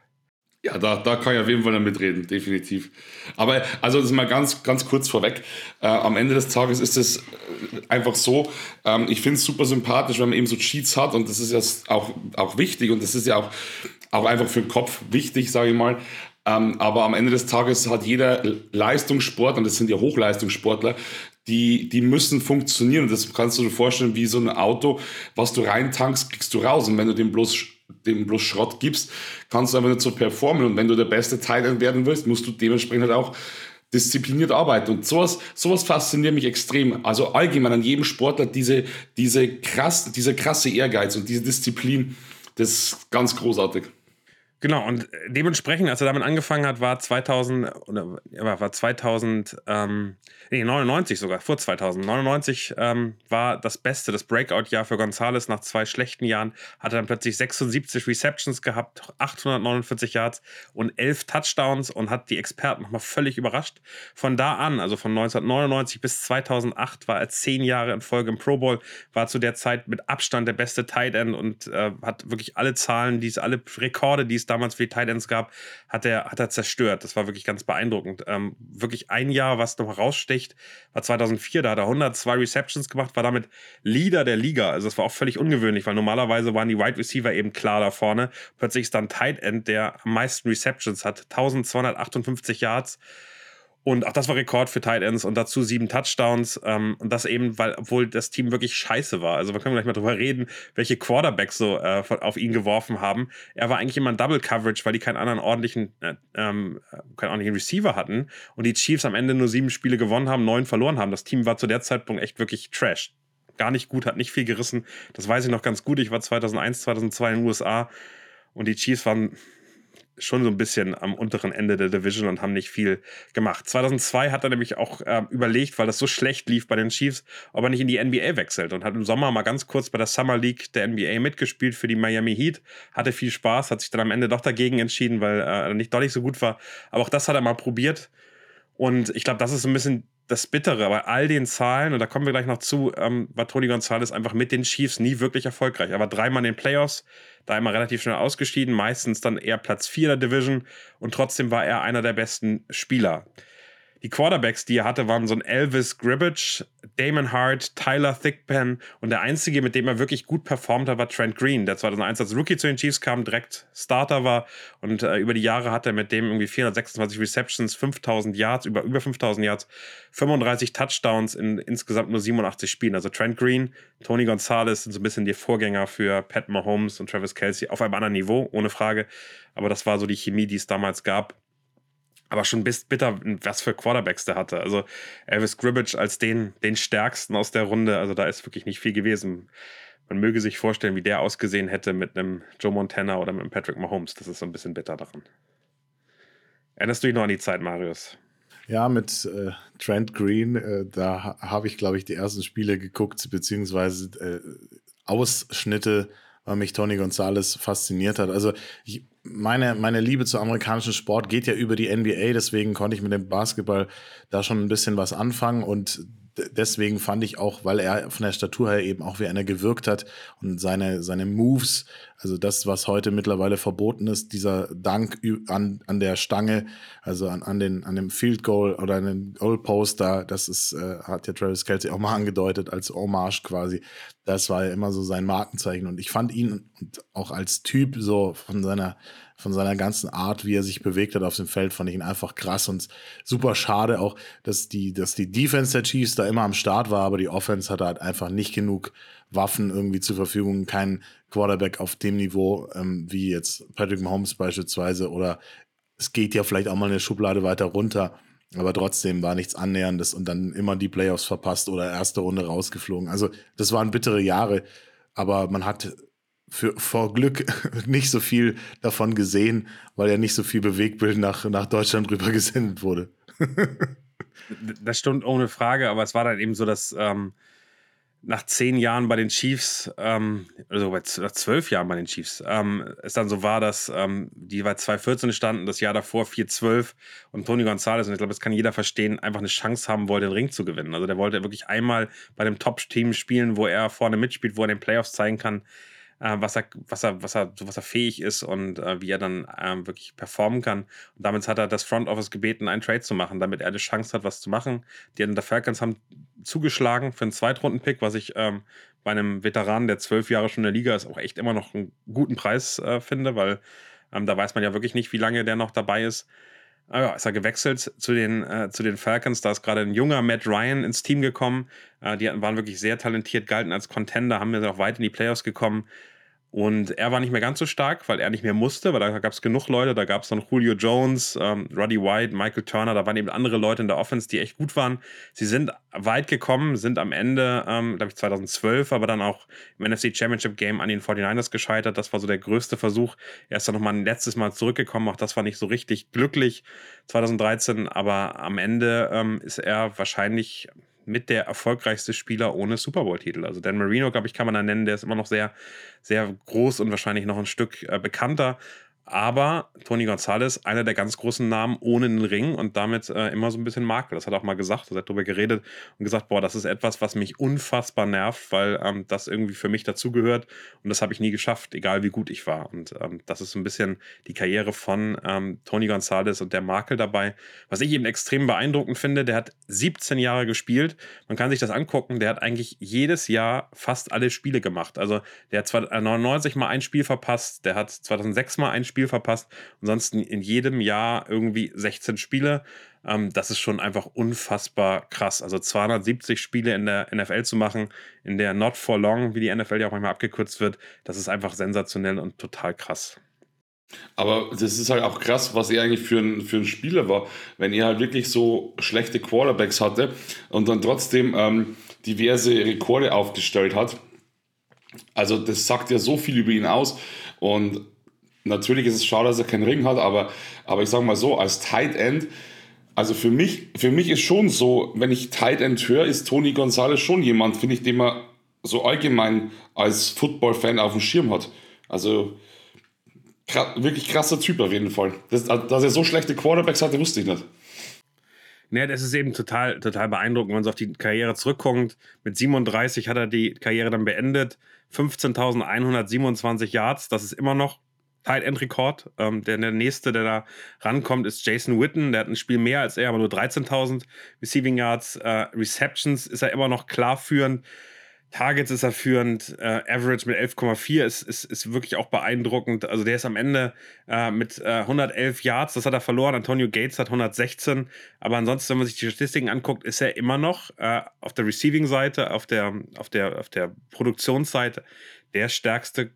Ja, da, da kann ich auf jeden Fall damit reden, definitiv. Aber also das mal ganz, ganz kurz vorweg. Äh, am Ende des Tages ist es äh, einfach so, ähm, ich finde es super sympathisch, wenn man eben so Cheats hat und das ist ja auch, auch wichtig und das ist ja auch, auch einfach für den Kopf wichtig, sage ich mal. Ähm, aber am Ende des Tages hat jeder Leistungssport, und das sind ja Hochleistungssportler, die, die müssen funktionieren. Das kannst du dir vorstellen, wie so ein Auto, was du reintankst, kriegst du raus. Und wenn du dem bloß, dem bloß Schrott gibst, kannst du einfach nicht so performen. Und wenn du der beste Teil werden willst, musst du dementsprechend halt auch diszipliniert arbeiten. Und sowas, sowas fasziniert mich extrem. Also allgemein an jedem Sportler diese, diese, krass, diese krasse Ehrgeiz und diese Disziplin, das ist ganz großartig.
Genau, und dementsprechend, als er damit angefangen hat, war 2000, oder war 2000, ähm, nee, 99 sogar, vor 2000. 99 ähm, war das Beste, das Breakout-Jahr für Gonzales nach zwei schlechten Jahren. Hatte dann plötzlich 76 Receptions gehabt, 849 Yards und 11 Touchdowns und hat die Experten nochmal völlig überrascht. Von da an, also von 1999 bis 2008, war er zehn Jahre in Folge im Pro Bowl, war zu der Zeit mit Abstand der beste Tight End und äh, hat wirklich alle Zahlen, die es, alle Rekorde, die es damals für die Titans gab, hat er, hat er zerstört. Das war wirklich ganz beeindruckend. Ähm, wirklich ein Jahr, was noch raussticht, war 2004. Da hat er 102 Receptions gemacht, war damit Leader der Liga. Also das war auch völlig ungewöhnlich, weil normalerweise waren die Wide Receiver eben klar da vorne. Plötzlich ist dann Tight End, der am meisten Receptions hat. 1258 Yards. Und auch das war Rekord für Tight Ends und dazu sieben Touchdowns. Ähm, und das eben, weil, obwohl das Team wirklich scheiße war. Also wir können gleich mal drüber reden, welche Quarterbacks so äh, auf ihn geworfen haben. Er war eigentlich immer ein Double Coverage, weil die keinen anderen ordentlichen, äh, ähm, keinen ordentlichen Receiver hatten. Und die Chiefs am Ende nur sieben Spiele gewonnen haben, neun verloren haben. Das Team war zu der Zeitpunkt echt wirklich trash. Gar nicht gut, hat nicht viel gerissen. Das weiß ich noch ganz gut. Ich war 2001, 2002 in den USA und die Chiefs waren schon so ein bisschen am unteren Ende der Division und haben nicht viel gemacht. 2002 hat er nämlich auch äh, überlegt, weil das so schlecht lief bei den Chiefs, ob er nicht in die NBA wechselt und hat im Sommer mal ganz kurz bei der Summer League der NBA mitgespielt für die Miami Heat, hatte viel Spaß, hat sich dann am Ende doch dagegen entschieden, weil er äh, nicht doch nicht so gut war. Aber auch das hat er mal probiert und ich glaube, das ist so ein bisschen das Bittere bei all den Zahlen, und da kommen wir gleich noch zu, ähm, war Tony Gonzalez einfach mit den Chiefs nie wirklich erfolgreich. Er war dreimal in den Playoffs, da immer relativ schnell ausgeschieden, meistens dann eher Platz 4 der Division und trotzdem war er einer der besten Spieler. Die Quarterbacks, die er hatte, waren so ein Elvis Gribbage, Damon Hart, Tyler Thickpen und der einzige, mit dem er wirklich gut performt hat, war Trent Green, der 2001 als Rookie zu den Chiefs kam, direkt Starter war und äh, über die Jahre hat er mit dem irgendwie 426 Receptions, 5000 Yards, über, über 5000 Yards, 35 Touchdowns in insgesamt nur 87 Spielen. Also Trent Green, Tony Gonzalez sind so ein bisschen die Vorgänger für Pat Mahomes und Travis Kelsey auf einem anderen Niveau, ohne Frage. Aber das war so die Chemie, die es damals gab aber schon bis bitter, was für Quarterbacks der hatte. Also Elvis Gribbage als den, den stärksten aus der Runde, also da ist wirklich nicht viel gewesen. Man möge sich vorstellen, wie der ausgesehen hätte mit einem Joe Montana oder mit einem Patrick Mahomes. Das ist so ein bisschen bitter daran. Erinnerst du dich noch an die Zeit, Marius?
Ja, mit äh, Trent Green, äh, da habe ich, glaube ich, die ersten Spiele geguckt, beziehungsweise äh, Ausschnitte, weil mich Tony Gonzalez fasziniert hat. Also ich, meine, meine Liebe zu amerikanischen Sport geht ja über die NBA, deswegen konnte ich mit dem Basketball da schon ein bisschen was anfangen und deswegen fand ich auch, weil er von der Statur her eben auch wie einer gewirkt hat und seine, seine Moves, also das, was heute mittlerweile verboten ist, dieser Dank an, an der Stange, also an, an, den, an dem Field Goal oder an den Goalpost da, das ist, äh, hat ja Travis Kelsey auch mal angedeutet als Hommage quasi. Das war ja immer so sein Markenzeichen und ich fand ihn auch als Typ so von seiner von seiner ganzen Art, wie er sich bewegt hat auf dem Feld, fand ich ihn einfach krass und super schade auch, dass die, dass die Defense der Chiefs da immer am Start war, aber die Offense hatte halt einfach nicht genug Waffen irgendwie zur Verfügung, kein Quarterback auf dem Niveau ähm, wie jetzt Patrick Mahomes beispielsweise oder es geht ja vielleicht auch mal eine Schublade weiter runter. Aber trotzdem war nichts Annäherndes und dann immer die Playoffs verpasst oder erste Runde rausgeflogen. Also, das waren bittere Jahre, aber man hat für, vor Glück nicht so viel davon gesehen, weil ja nicht so viel Bewegbild nach, nach Deutschland rüber gesendet wurde.
das stimmt ohne Frage, aber es war dann eben so, dass ähm, nach zehn Jahren bei den Chiefs, ähm, also bei zwölf Jahren bei den Chiefs, ähm, es dann so war, dass ähm, die bei 2014 standen, das Jahr davor 4-12 und Tony Gonzalez, und ich glaube, das kann jeder verstehen, einfach eine Chance haben wollte, den Ring zu gewinnen. Also der wollte wirklich einmal bei dem Top-Team spielen, wo er vorne mitspielt, wo er den Playoffs zeigen kann, äh, was, er, was, er, was, er, was er fähig ist und äh, wie er dann äh, wirklich performen kann. Und damit hat er das Front Office gebeten, einen Trade zu machen, damit er eine Chance hat, was zu machen. Die Atlanta Falcons haben zugeschlagen für einen Zweitrunden-Pick, was ich ähm, bei einem Veteran, der zwölf Jahre schon in der Liga ist, auch echt immer noch einen guten Preis äh, finde, weil Ähm, da weiß man ja wirklich nicht, wie lange der noch dabei ist. Ah ja, ist er gewechselt zu den, äh, zu den Falcons. Da ist gerade ein junger Matt Ryan ins Team gekommen. Äh, die waren wirklich sehr talentiert, galten als Contender, haben mir auch weit in die Playoffs gekommen. Und er war nicht mehr ganz so stark, weil er nicht mehr musste, weil da gab es genug Leute. Da gab es dann Julio Jones, ähm, Roddy White, Michael Turner. Da waren eben andere Leute in der Offense, die echt gut waren. Sie sind weit gekommen, sind am Ende, ähm, glaube ich, 2012, aber dann auch im NFC Championship Game an den 49ers gescheitert. Das war so der größte Versuch. Er ist dann nochmal ein letztes Mal zurückgekommen. Auch das war nicht so richtig glücklich 2013. Aber am Ende ähm, ist er wahrscheinlich mit der erfolgreichste Spieler ohne Super Bowl-Titel. Also Dan Marino, glaube ich, kann man da nennen, der ist immer noch sehr, sehr groß und wahrscheinlich noch ein Stück äh, bekannter. Aber Tony Gonzalez, einer der ganz großen Namen ohne einen Ring und damit äh, immer so ein bisschen Makel. Das hat er auch mal gesagt, er hat darüber geredet und gesagt, boah, das ist etwas, was mich unfassbar nervt, weil ähm, das irgendwie für mich dazugehört und das habe ich nie geschafft, egal wie gut ich war. Und ähm, das ist so ein bisschen die Karriere von ähm, Tony Gonzalez und der Makel dabei. Was ich eben extrem beeindruckend finde, der hat 17 Jahre gespielt. Man kann sich das angucken, der hat eigentlich jedes Jahr fast alle Spiele gemacht. Also der hat 99 mal ein Spiel verpasst, der hat 2006 mal ein Spiel Spiel verpasst. Ansonsten in jedem Jahr irgendwie 16 Spiele. Ähm, das ist schon einfach unfassbar krass. Also 270 Spiele in der NFL zu machen, in der Not for Long, wie die NFL ja auch manchmal abgekürzt wird, das ist einfach sensationell und total krass.
Aber das ist halt auch krass, was er eigentlich für ein, für ein Spieler war, wenn er halt wirklich so schlechte Quarterbacks hatte und dann trotzdem ähm, diverse Rekorde aufgestellt hat. Also das sagt ja so viel über ihn aus und natürlich ist es schade, dass er keinen Ring hat, aber, aber ich sage mal so, als Tight End, also für mich, für mich ist schon so, wenn ich Tight End höre, ist Tony Gonzalez schon jemand, finde ich, den man so allgemein als Football-Fan auf dem Schirm hat. Also wirklich krasser Typ auf jeden Fall. Das, dass er so schlechte Quarterbacks hatte, wusste ich nicht.
Ja, das ist eben total, total beeindruckend, wenn man so auf die Karriere zurückkommt. Mit 37 hat er die Karriere dann beendet. 15.127 Yards, das ist immer noch Tight End Rekord. Ähm, der, der nächste, der da rankommt, ist Jason Witten. Der hat ein Spiel mehr als er, aber nur 13.000 Receiving Yards. Äh, Receptions ist er immer noch klar führend. Targets ist er führend, äh, Average mit 11,4 ist, ist, ist wirklich auch beeindruckend. Also der ist am Ende äh, mit äh, 111 Yards, das hat er verloren. Antonio Gates hat 116. Aber ansonsten, wenn man sich die Statistiken anguckt, ist er immer noch äh, auf der Receiving-Seite, auf der, auf, der, auf der Produktionsseite der stärkste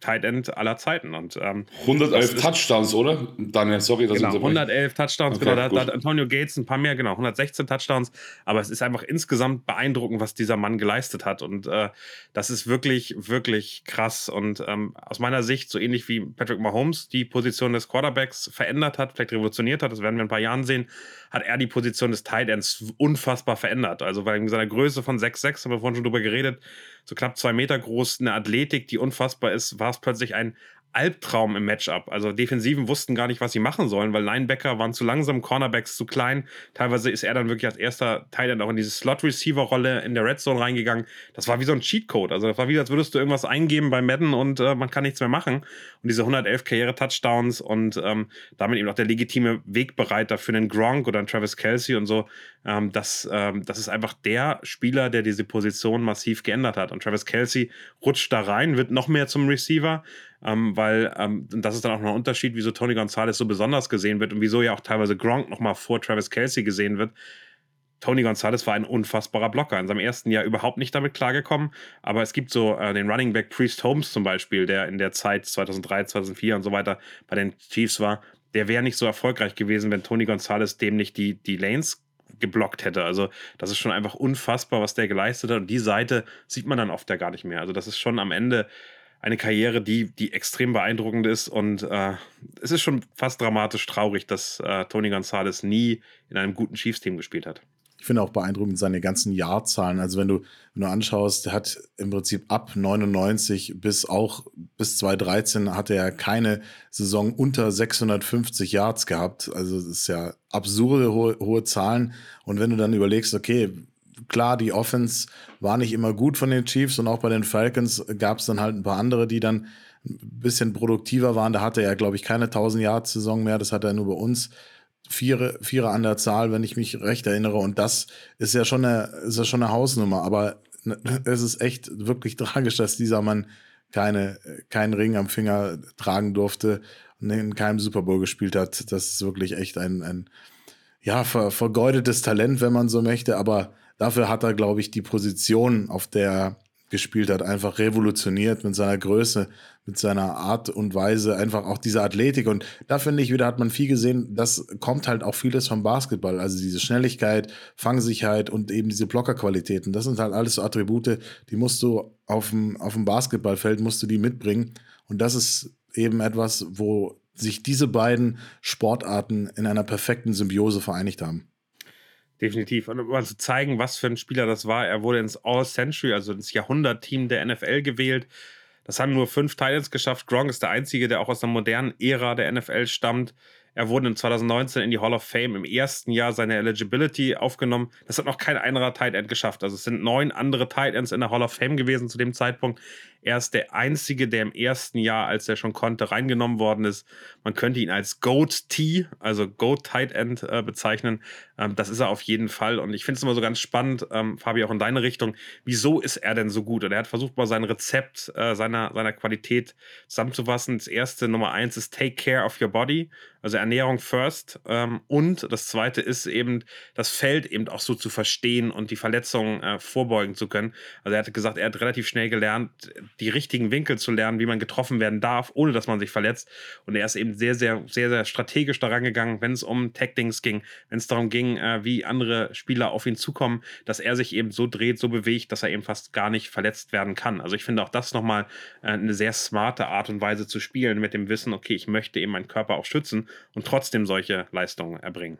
Tight End aller Zeiten. Und, ähm,
111 Touchdowns, oder? Daniel, sorry,
dass genau, 111 Touchdowns, okay, genau. Da, da, hat Antonio Gates ein paar mehr, genau, 116 Touchdowns. Aber es ist einfach insgesamt beeindruckend, was dieser Mann geleistet hat. Und äh, das ist wirklich, wirklich krass. Und ähm, aus meiner Sicht, so ähnlich wie Patrick Mahomes die Position des Quarterbacks verändert hat, vielleicht revolutioniert hat, das werden wir in ein paar Jahren sehen, hat er die Position des Tight Ends unfassbar verändert. Also, weil in seiner Größe von 6'6, haben wir vorhin schon drüber geredet, so knapp zwei Meter groß, eine Athletik, die unfassbar ist, war es plötzlich ein Albtraum im Matchup. Also Defensiven wussten gar nicht, was sie machen sollen, weil Linebacker waren zu langsam, Cornerbacks zu klein. Teilweise ist er dann wirklich als erster Teil dann auch in diese Slot-Receiver-Rolle in der Red Zone reingegangen. Das war wie so ein Cheatcode. Also das war wie, als würdest du irgendwas eingeben bei Madden und äh, man kann nichts mehr machen. Und diese 111 Karriere-Touchdowns und ähm, damit eben auch der legitime Wegbereiter für einen Gronk oder einen Travis Kelsey und so. Ähm, das, ähm, das ist einfach der Spieler, der diese Position massiv geändert hat. Und Travis Kelsey rutscht da rein, wird noch mehr zum Receiver ähm, weil ähm, das ist dann auch noch ein Unterschied, wieso Tony Gonzalez so besonders gesehen wird und wieso ja auch teilweise Gronk nochmal vor Travis Kelsey gesehen wird. Tony Gonzalez war ein unfassbarer Blocker. In seinem ersten Jahr überhaupt nicht damit klargekommen. Aber es gibt so äh, den Running Back Priest Holmes zum Beispiel, der in der Zeit 2003, 2004 und so weiter bei den Chiefs war. Der wäre nicht so erfolgreich gewesen, wenn Tony Gonzalez dem nicht die, die Lanes geblockt hätte. Also das ist schon einfach unfassbar, was der geleistet hat. Und die Seite sieht man dann oft ja gar nicht mehr. Also das ist schon am Ende eine Karriere, die, die extrem beeindruckend ist. Und äh, es ist schon fast dramatisch traurig, dass äh, Tony Gonzalez nie in einem guten Chiefs-Team gespielt hat.
Ich finde auch beeindruckend seine ganzen Jahrzahlen. Also wenn du, wenn du anschaust, der hat im Prinzip ab 99 bis auch bis 2013 hatte er keine Saison unter 650 Yards gehabt. Also das ist ja absurde hohe, hohe Zahlen. Und wenn du dann überlegst, okay, klar, die Offense war nicht immer gut von den Chiefs und auch bei den Falcons gab es dann halt ein paar andere, die dann ein bisschen produktiver waren. Da hatte er, glaube ich, keine 1000 Yard Saison mehr. Das hat er nur bei uns. Vierer, Vierer an der Zahl, wenn ich mich recht erinnere. Und das ist ja schon eine, ist ja schon eine Hausnummer. Aber es ist echt wirklich tragisch, dass dieser Mann keine, keinen Ring am Finger tragen durfte. Und in keinem Super Bowl gespielt hat. Das ist wirklich echt ein, ein ja, ver, vergeudetes Talent, wenn man so möchte. Aber dafür hat er, glaube ich, die Position, auf der gespielt hat, einfach revolutioniert mit seiner Größe, mit seiner Art und Weise, einfach auch diese Athletik. Und da finde ich wieder, hat man viel gesehen, das kommt halt auch vieles vom Basketball. Also diese Schnelligkeit, Fangsicherheit und eben diese Blockerqualitäten. Das sind halt alles so Attribute, die musst du auf dem, auf dem Basketballfeld, musst du die mitbringen. Und das ist eben etwas, wo sich diese beiden Sportarten in einer perfekten Symbiose vereinigt haben.
Definitiv. Und um mal zu zeigen, was für ein Spieler das war, er wurde ins All-Century, also ins Jahrhundert-Team der NFL gewählt. Das haben nur fünf Titans geschafft. Gronk ist der einzige, der auch aus der modernen Ära der NFL stammt. Er wurde in 2019 in die Hall of Fame im ersten Jahr seiner Eligibility aufgenommen. Das hat noch kein anderer Tight End geschafft. Also es sind neun andere Tight Ends in der Hall of Fame gewesen zu dem Zeitpunkt. Er ist der einzige, der im ersten Jahr, als er schon konnte, reingenommen worden ist. Man könnte ihn als Goat T, also Goat Tight End äh, bezeichnen. Ähm, das ist er auf jeden Fall. Und ich finde es immer so ganz spannend, ähm, Fabi, auch in deine Richtung. Wieso ist er denn so gut? Und er hat versucht, mal sein Rezept äh, seiner, seiner Qualität zusammenzufassen. Das erste, Nummer eins, ist Take Care of Your Body. Also Ernährung first. Ähm, und das zweite ist eben, das Feld eben auch so zu verstehen und die Verletzungen äh, vorbeugen zu können. Also er hat gesagt, er hat relativ schnell gelernt, die richtigen Winkel zu lernen, wie man getroffen werden darf, ohne dass man sich verletzt. Und er ist eben sehr, sehr, sehr, sehr strategisch daran gegangen, wenn es um Tactings ging, wenn es darum ging, äh, wie andere Spieler auf ihn zukommen, dass er sich eben so dreht, so bewegt, dass er eben fast gar nicht verletzt werden kann. Also ich finde auch das nochmal äh, eine sehr smarte Art und Weise zu spielen, mit dem Wissen, okay, ich möchte eben meinen Körper auch schützen und trotzdem solche Leistungen erbringen.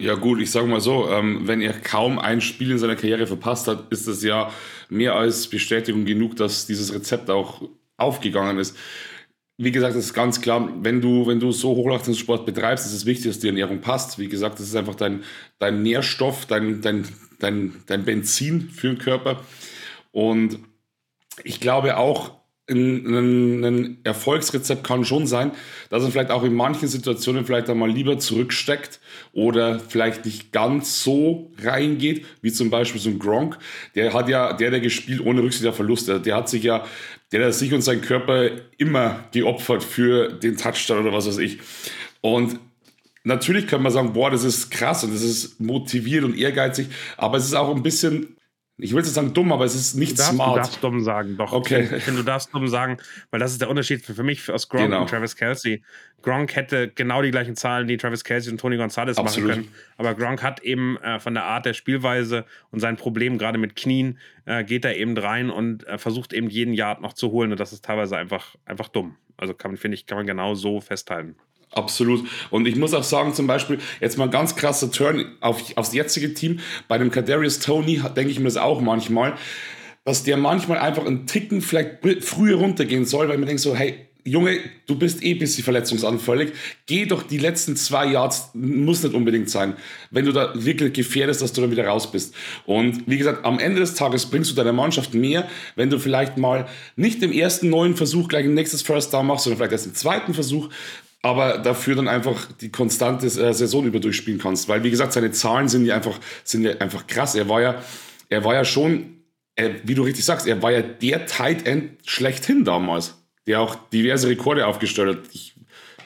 Ja gut, ich sage mal so, ähm, wenn er kaum ein Spiel in seiner Karriere verpasst hat, ist das ja mehr als Bestätigung genug, dass dieses Rezept auch aufgegangen ist. Wie gesagt, es ist ganz klar, wenn du, wenn du so Hochleistungssport betreibst, ist es wichtig, dass die Ernährung passt. Wie gesagt, das ist einfach dein, dein Nährstoff, dein, dein, dein, dein Benzin für den Körper. Und ich glaube auch, ein, ein, Erfolgsrezept kann schon sein, dass er vielleicht auch in manchen Situationen vielleicht einmal lieber zurücksteckt oder vielleicht nicht ganz so reingeht, wie zum Beispiel so ein Gronk. Der hat ja, der, der gespielt ohne Rücksicht auf Verluste, der hat sich ja, der hat sich und seinen Körper immer geopfert für den Touchdown oder was weiß ich. Und natürlich kann man sagen, boah, das ist krass und das ist motiviert und ehrgeizig, aber es ist auch ein bisschen ich will jetzt sagen dumm, aber es ist nicht
du darfst,
smart.
Du darfst dumm sagen, doch.
Okay.
Ich finde, du darfst dumm sagen, weil das ist der Unterschied für, für mich aus Gronk genau. und Travis Kelsey. Gronk hätte genau die gleichen Zahlen, die Travis Kelsey und Tony Gonzalez Absolut. machen können. Aber Gronk hat eben äh, von der Art der Spielweise und sein Problem gerade mit Knien, äh, geht er eben rein und äh, versucht eben jeden Yard noch zu holen. Und das ist teilweise einfach, einfach dumm. Also kann, finde ich, kann man genau so festhalten.
Absolut. Und ich muss auch sagen, zum Beispiel, jetzt mal ganz krasser Turn auf, aufs jetzige Team. Bei dem Kadarius Tony denke ich mir das auch manchmal, dass der manchmal einfach einen Ticken vielleicht früher runtergehen soll, weil man denkt so, hey, Junge, du bist eh ein bisschen verletzungsanfällig. Geh doch die letzten zwei Yards, muss nicht unbedingt sein, wenn du da wirklich gefährdest, dass du dann wieder raus bist. Und wie gesagt, am Ende des Tages bringst du deiner Mannschaft mehr, wenn du vielleicht mal nicht im ersten neuen Versuch gleich ein nächstes First Down machst, sondern vielleicht erst im zweiten Versuch, aber dafür dann einfach die konstante äh, Saison über durchspielen kannst. Weil, wie gesagt, seine Zahlen sind ja einfach, sind ja einfach krass. Er war ja, er war ja schon, er, wie du richtig sagst, er war ja der Tight End schlechthin damals, der auch diverse Rekorde aufgestellt hat. Ich,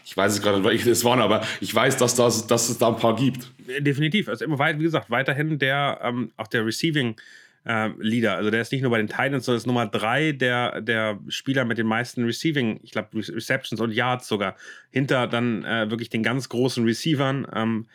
ich weiß es gerade nicht, welche das waren, aber ich weiß, dass, das, dass es da ein paar gibt.
Definitiv. Also immer weit, wie gesagt, weiterhin der, ähm, auch der Receiving- äh, Leader. Also der ist nicht nur bei den Titans, sondern ist Nummer drei der, der Spieler mit den meisten Receiving, ich glaube Receptions und Yards sogar, hinter dann äh, wirklich den ganz großen Receivern. Ähm,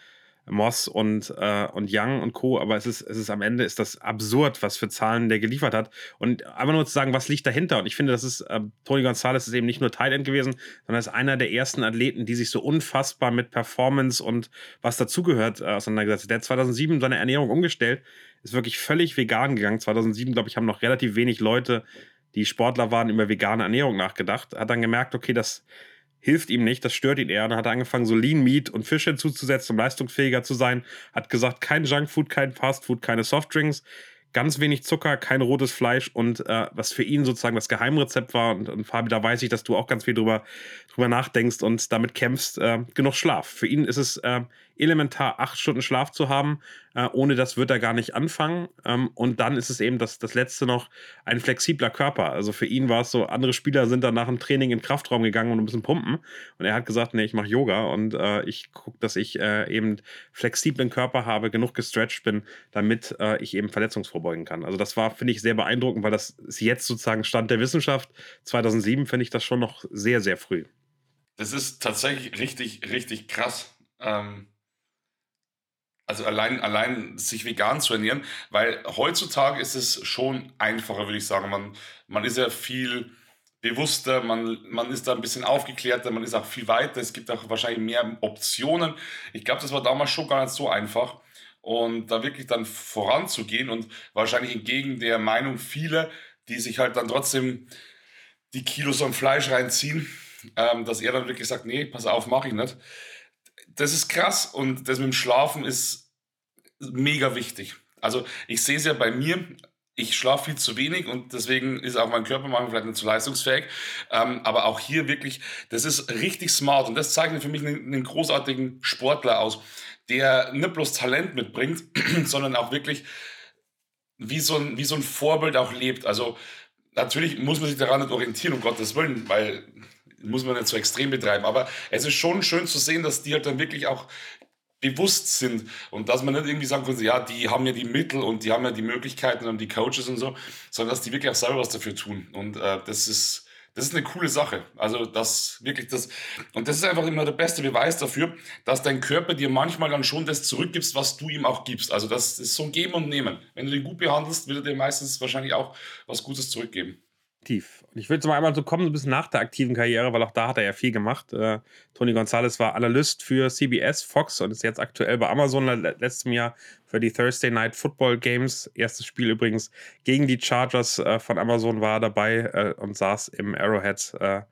Moss und, äh, und Young und Co. Aber es ist, es ist am Ende ist das absurd, was für Zahlen der geliefert hat. Und einfach nur zu sagen, was liegt dahinter. Und ich finde, das ist, äh, Tony Gonzalez ist eben nicht nur End gewesen, sondern ist einer der ersten Athleten, die sich so unfassbar mit Performance und was dazugehört äh, auseinandergesetzt. Der hat 2007 seine Ernährung umgestellt ist wirklich völlig vegan gegangen. 2007, glaube ich, haben noch relativ wenig Leute, die Sportler waren, über vegane Ernährung nachgedacht. Hat dann gemerkt, okay, das hilft ihm nicht, das stört ihn eher. Dann hat er angefangen, so Lean Meat und Fisch hinzuzusetzen, um leistungsfähiger zu sein. Hat gesagt, kein Junkfood, kein Fastfood, keine Softdrinks ganz wenig Zucker, kein rotes Fleisch und äh, was für ihn sozusagen das Geheimrezept war. Und, und, Fabi, da weiß ich, dass du auch ganz viel drüber, drüber nachdenkst und damit kämpfst, äh, genug Schlaf. Für ihn ist es äh, elementar acht Stunden Schlaf zu haben. Äh, ohne das wird er gar nicht anfangen. Ähm, und dann ist es eben das, das letzte noch ein flexibler Körper. Also für ihn war es so, andere Spieler sind dann nach dem Training in den Kraftraum gegangen und ein bisschen pumpen. Und er hat gesagt, nee, ich mache Yoga und äh, ich gucke, dass ich äh, eben flexiblen Körper habe, genug gestretched bin, damit äh, ich eben verletzungsvorbeugen kann. Also das war, finde ich, sehr beeindruckend, weil das ist jetzt sozusagen Stand der Wissenschaft. 2007 finde ich das schon noch sehr, sehr früh.
Das ist tatsächlich richtig, richtig krass. Ähm, also allein, allein sich vegan zu ernähren, weil heutzutage ist es schon einfacher, würde ich sagen. Man, man ist ja viel bewusster, man, man ist da ein bisschen aufgeklärter, man ist auch viel weiter. Es gibt auch wahrscheinlich mehr Optionen. Ich glaube, das war damals schon gar nicht so einfach. Und da wirklich dann voranzugehen und wahrscheinlich entgegen der Meinung vieler, die sich halt dann trotzdem die Kilos am Fleisch reinziehen, ähm, dass er dann wirklich sagt, nee, pass auf, mache ich nicht. Das ist krass und das mit dem Schlafen ist mega wichtig. Also ich sehe es ja bei mir, ich schlafe viel zu wenig und deswegen ist auch mein Körper manchmal vielleicht nicht so leistungsfähig. Ähm, aber auch hier wirklich, das ist richtig smart und das zeichnet für mich einen, einen großartigen Sportler aus, der nicht bloß Talent mitbringt, sondern auch wirklich wie so, ein, wie so ein Vorbild auch lebt. Also natürlich muss man sich daran nicht orientieren, um Gottes Willen, weil muss man nicht so extrem betreiben. Aber es ist schon schön zu sehen, dass die halt dann wirklich auch bewusst sind und dass man nicht irgendwie sagen kann, ja, die haben ja die Mittel und die haben ja die Möglichkeiten und die Coaches und so, sondern dass die wirklich auch selber was dafür tun. Und äh, das ist das ist eine coole Sache. Also das wirklich das und das ist einfach immer der beste Beweis dafür, dass dein Körper dir manchmal dann schon das zurückgibst, was du ihm auch gibst. Also das ist so ein Geben und Nehmen. Wenn du den gut behandelst, wird er dir meistens wahrscheinlich auch was Gutes zurückgeben
aktiv. Und ich würde so mal einmal so kommen, so ein bisschen nach der aktiven Karriere, weil auch da hat er ja viel gemacht. Äh, Tony Gonzalez war Analyst für CBS, Fox und ist jetzt aktuell bei Amazon letztem Jahr für die Thursday Night Football Games. Erstes Spiel übrigens gegen die Chargers äh, von Amazon war dabei äh, und saß im Arrowhead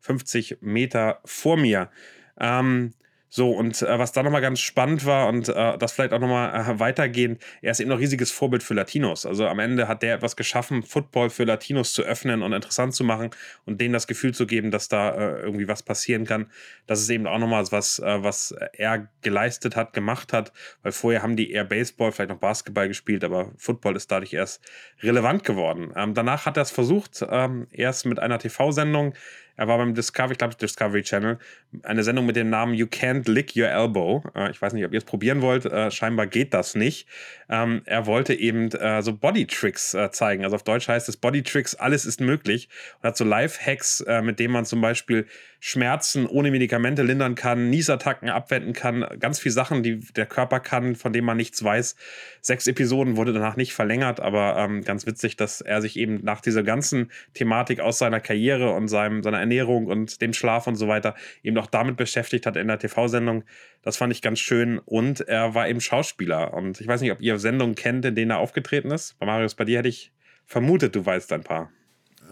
50 äh, Meter vor mir. Ähm, so, und äh, was da nochmal ganz spannend war und äh, das vielleicht auch nochmal äh, weitergehend, er ist eben noch riesiges Vorbild für Latinos. Also am Ende hat der etwas geschaffen, Football für Latinos zu öffnen und interessant zu machen und denen das Gefühl zu geben, dass da äh, irgendwie was passieren kann. Das ist eben auch nochmal was, äh, was er geleistet hat, gemacht hat, weil vorher haben die eher Baseball, vielleicht noch Basketball gespielt, aber Football ist dadurch erst relevant geworden. Ähm, danach hat er es versucht, ähm, erst mit einer TV-Sendung, er war beim Discovery, ich glaube Discovery Channel, eine Sendung mit dem Namen You Can't Lick Your Elbow. Äh, ich weiß nicht, ob ihr es probieren wollt. Äh, scheinbar geht das nicht. Ähm, er wollte eben äh, so Body Tricks zeigen. Also auf Deutsch heißt es Body Tricks, alles ist möglich. Und hat so Life-Hacks, äh, mit denen man zum Beispiel Schmerzen ohne Medikamente lindern kann, Niesattacken abwenden kann, ganz viele Sachen, die der Körper kann, von denen man nichts weiß. Sechs Episoden wurde danach nicht verlängert, aber ähm, ganz witzig, dass er sich eben nach dieser ganzen Thematik aus seiner Karriere und seinem, seiner Ernährung und dem Schlaf und so weiter eben auch damit beschäftigt hat in der TV-Sendung. Das fand ich ganz schön. Und er war eben Schauspieler. Und ich weiß nicht, ob ihr Sendungen kennt, in denen er aufgetreten ist. Bei Marius, bei dir hätte ich vermutet, du weißt ein paar.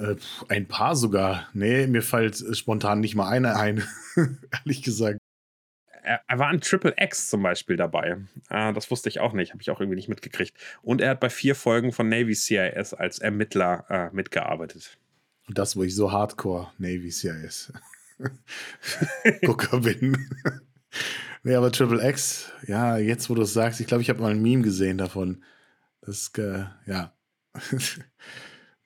Äh, ein paar sogar. Nee, mir fällt spontan nicht mal eine ein, ehrlich gesagt.
Er, er, war in Triple X zum Beispiel dabei. Äh, das wusste ich auch nicht, habe ich auch irgendwie nicht mitgekriegt. Und er hat bei vier Folgen von Navy CIS als Ermittler äh, mitgearbeitet.
Und das, wo ich so hardcore Navy CIS Gucker bin. nee, aber Triple X, ja, jetzt wo du es sagst, ich glaube, ich habe mal ein Meme gesehen davon. Das, äh, ja.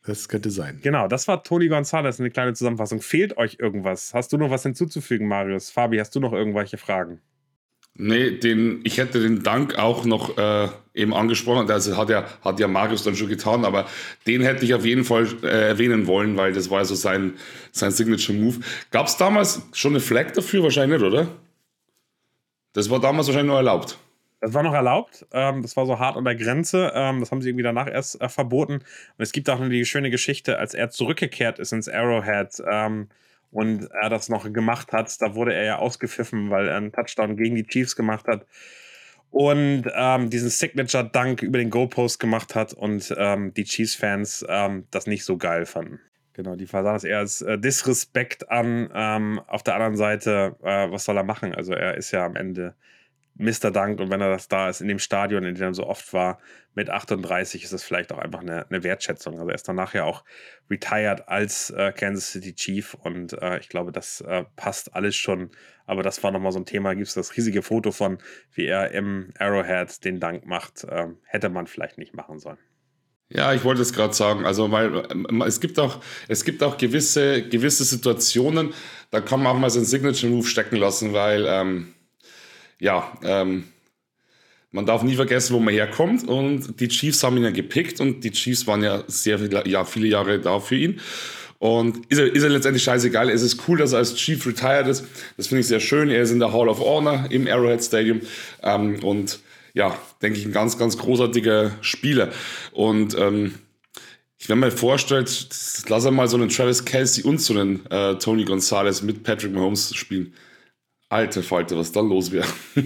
Das könnte sein.
Genau, das war Toni González, eine kleine Zusammenfassung. Fehlt euch irgendwas? Hast du noch was hinzuzufügen, Marius? Fabi, hast du noch irgendwelche Fragen?
Nee, den, ich hätte den Dank auch noch äh, eben angesprochen. Also hat ja, hat ja Marius dann schon getan, aber den hätte ich auf jeden Fall äh, erwähnen wollen, weil das war so sein, sein Signature Move. Gab es damals schon eine Flag dafür? Wahrscheinlich nicht, oder? Das war damals wahrscheinlich nur erlaubt.
Das war noch erlaubt. Ähm, das war so hart an der Grenze. Ähm, das haben sie irgendwie danach erst äh, verboten. Und es gibt auch noch die schöne Geschichte, als er zurückgekehrt ist ins Arrowhead ähm, und er das noch gemacht hat. Da wurde er ja ausgepfiffen, weil er einen Touchdown gegen die Chiefs gemacht hat und ähm, diesen Signature-Dunk über den Goalpost gemacht hat und ähm, die Chiefs-Fans ähm, das nicht so geil fanden. Genau, die sahen das eher als äh, Disrespekt an. Ähm, auf der anderen Seite, äh, was soll er machen? Also er ist ja am Ende Mr. Dank und wenn er das da ist, in dem Stadion, in dem er so oft war, mit 38 ist es vielleicht auch einfach eine, eine Wertschätzung. Also er ist danach ja auch retired als äh, Kansas City Chief und äh, ich glaube, das äh, passt alles schon. Aber das war nochmal so ein Thema. Gibt es das riesige Foto von, wie er im Arrowhead den Dank macht? Ähm, hätte man vielleicht nicht machen sollen.
Ja, ich wollte es gerade sagen. Also, weil ähm, es gibt auch, es gibt auch gewisse, gewisse Situationen, da kann man auch mal seinen Signature Move stecken lassen, weil ähm, ja, ähm, man darf nie vergessen, wo man herkommt. Und die Chiefs haben ihn ja gepickt und die Chiefs waren ja sehr viele, ja, viele Jahre da für ihn. Und ist er, ist er letztendlich scheißegal. Es ist cool, dass er als Chief retired ist. Das finde ich sehr schön. Er ist in der Hall of Honor im Arrowhead Stadium. Ähm, und ja, denke ich, ein ganz, ganz großartiger Spieler. Und ähm, ich wenn man vorstellt, lass er mal so einen Travis Kelsey und so einen äh, Tony Gonzalez mit Patrick Mahomes spielen. Alte Falte, was da los wäre.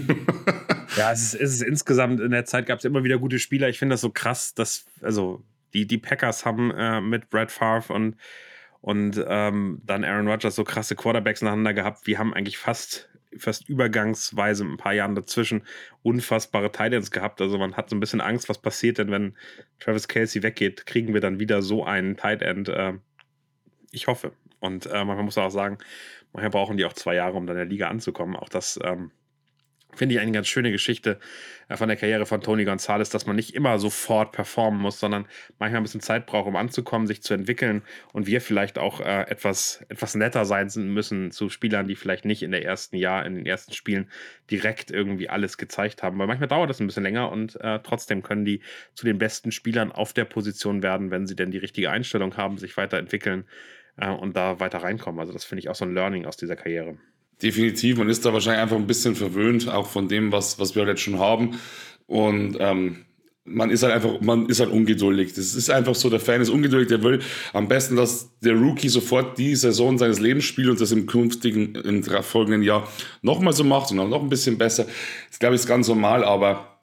ja, es ist, es ist, insgesamt in der Zeit gab es immer wieder gute Spieler. Ich finde das so krass, dass, also die, die Packers haben äh, mit Brad Favre und, und ähm, dann Aaron Rodgers so krasse Quarterbacks nacheinander gehabt. Wir haben eigentlich fast, fast übergangsweise ein paar Jahren dazwischen unfassbare Titans gehabt. Also man hat so ein bisschen Angst, was passiert denn, wenn Travis Kelsey weggeht, kriegen wir dann wieder so einen Tight End. Äh, ich hoffe. Und äh, man muss auch sagen, Manchmal brauchen die auch zwei Jahre, um dann in der Liga anzukommen. Auch das ähm, finde ich eine ganz schöne Geschichte äh, von der Karriere von Tony Gonzalez, dass man nicht immer sofort performen muss, sondern manchmal ein bisschen Zeit braucht, um anzukommen, sich zu entwickeln und wir vielleicht auch äh, etwas, etwas netter sein müssen zu Spielern, die vielleicht nicht in der ersten Jahr, in den ersten Spielen direkt irgendwie alles gezeigt haben. Weil manchmal dauert das ein bisschen länger und äh, trotzdem können die zu den besten Spielern auf der Position werden, wenn sie denn die richtige Einstellung haben, sich weiterentwickeln äh, und da weiter reinkommen. Also das finde ich auch so ein Learning aus dieser Karriere.
Definitiv, man ist da wahrscheinlich einfach ein bisschen verwöhnt, auch von dem, was, was wir halt jetzt schon haben. Und ähm, man ist halt einfach, man ist halt ungeduldig. Das ist einfach so, der Fan ist ungeduldig, der will am besten, dass der Rookie sofort die Saison seines Lebens spielt und das im künftigen, im folgenden Jahr nochmal so macht und dann noch ein bisschen besser. Das glaube ich ist ganz normal, aber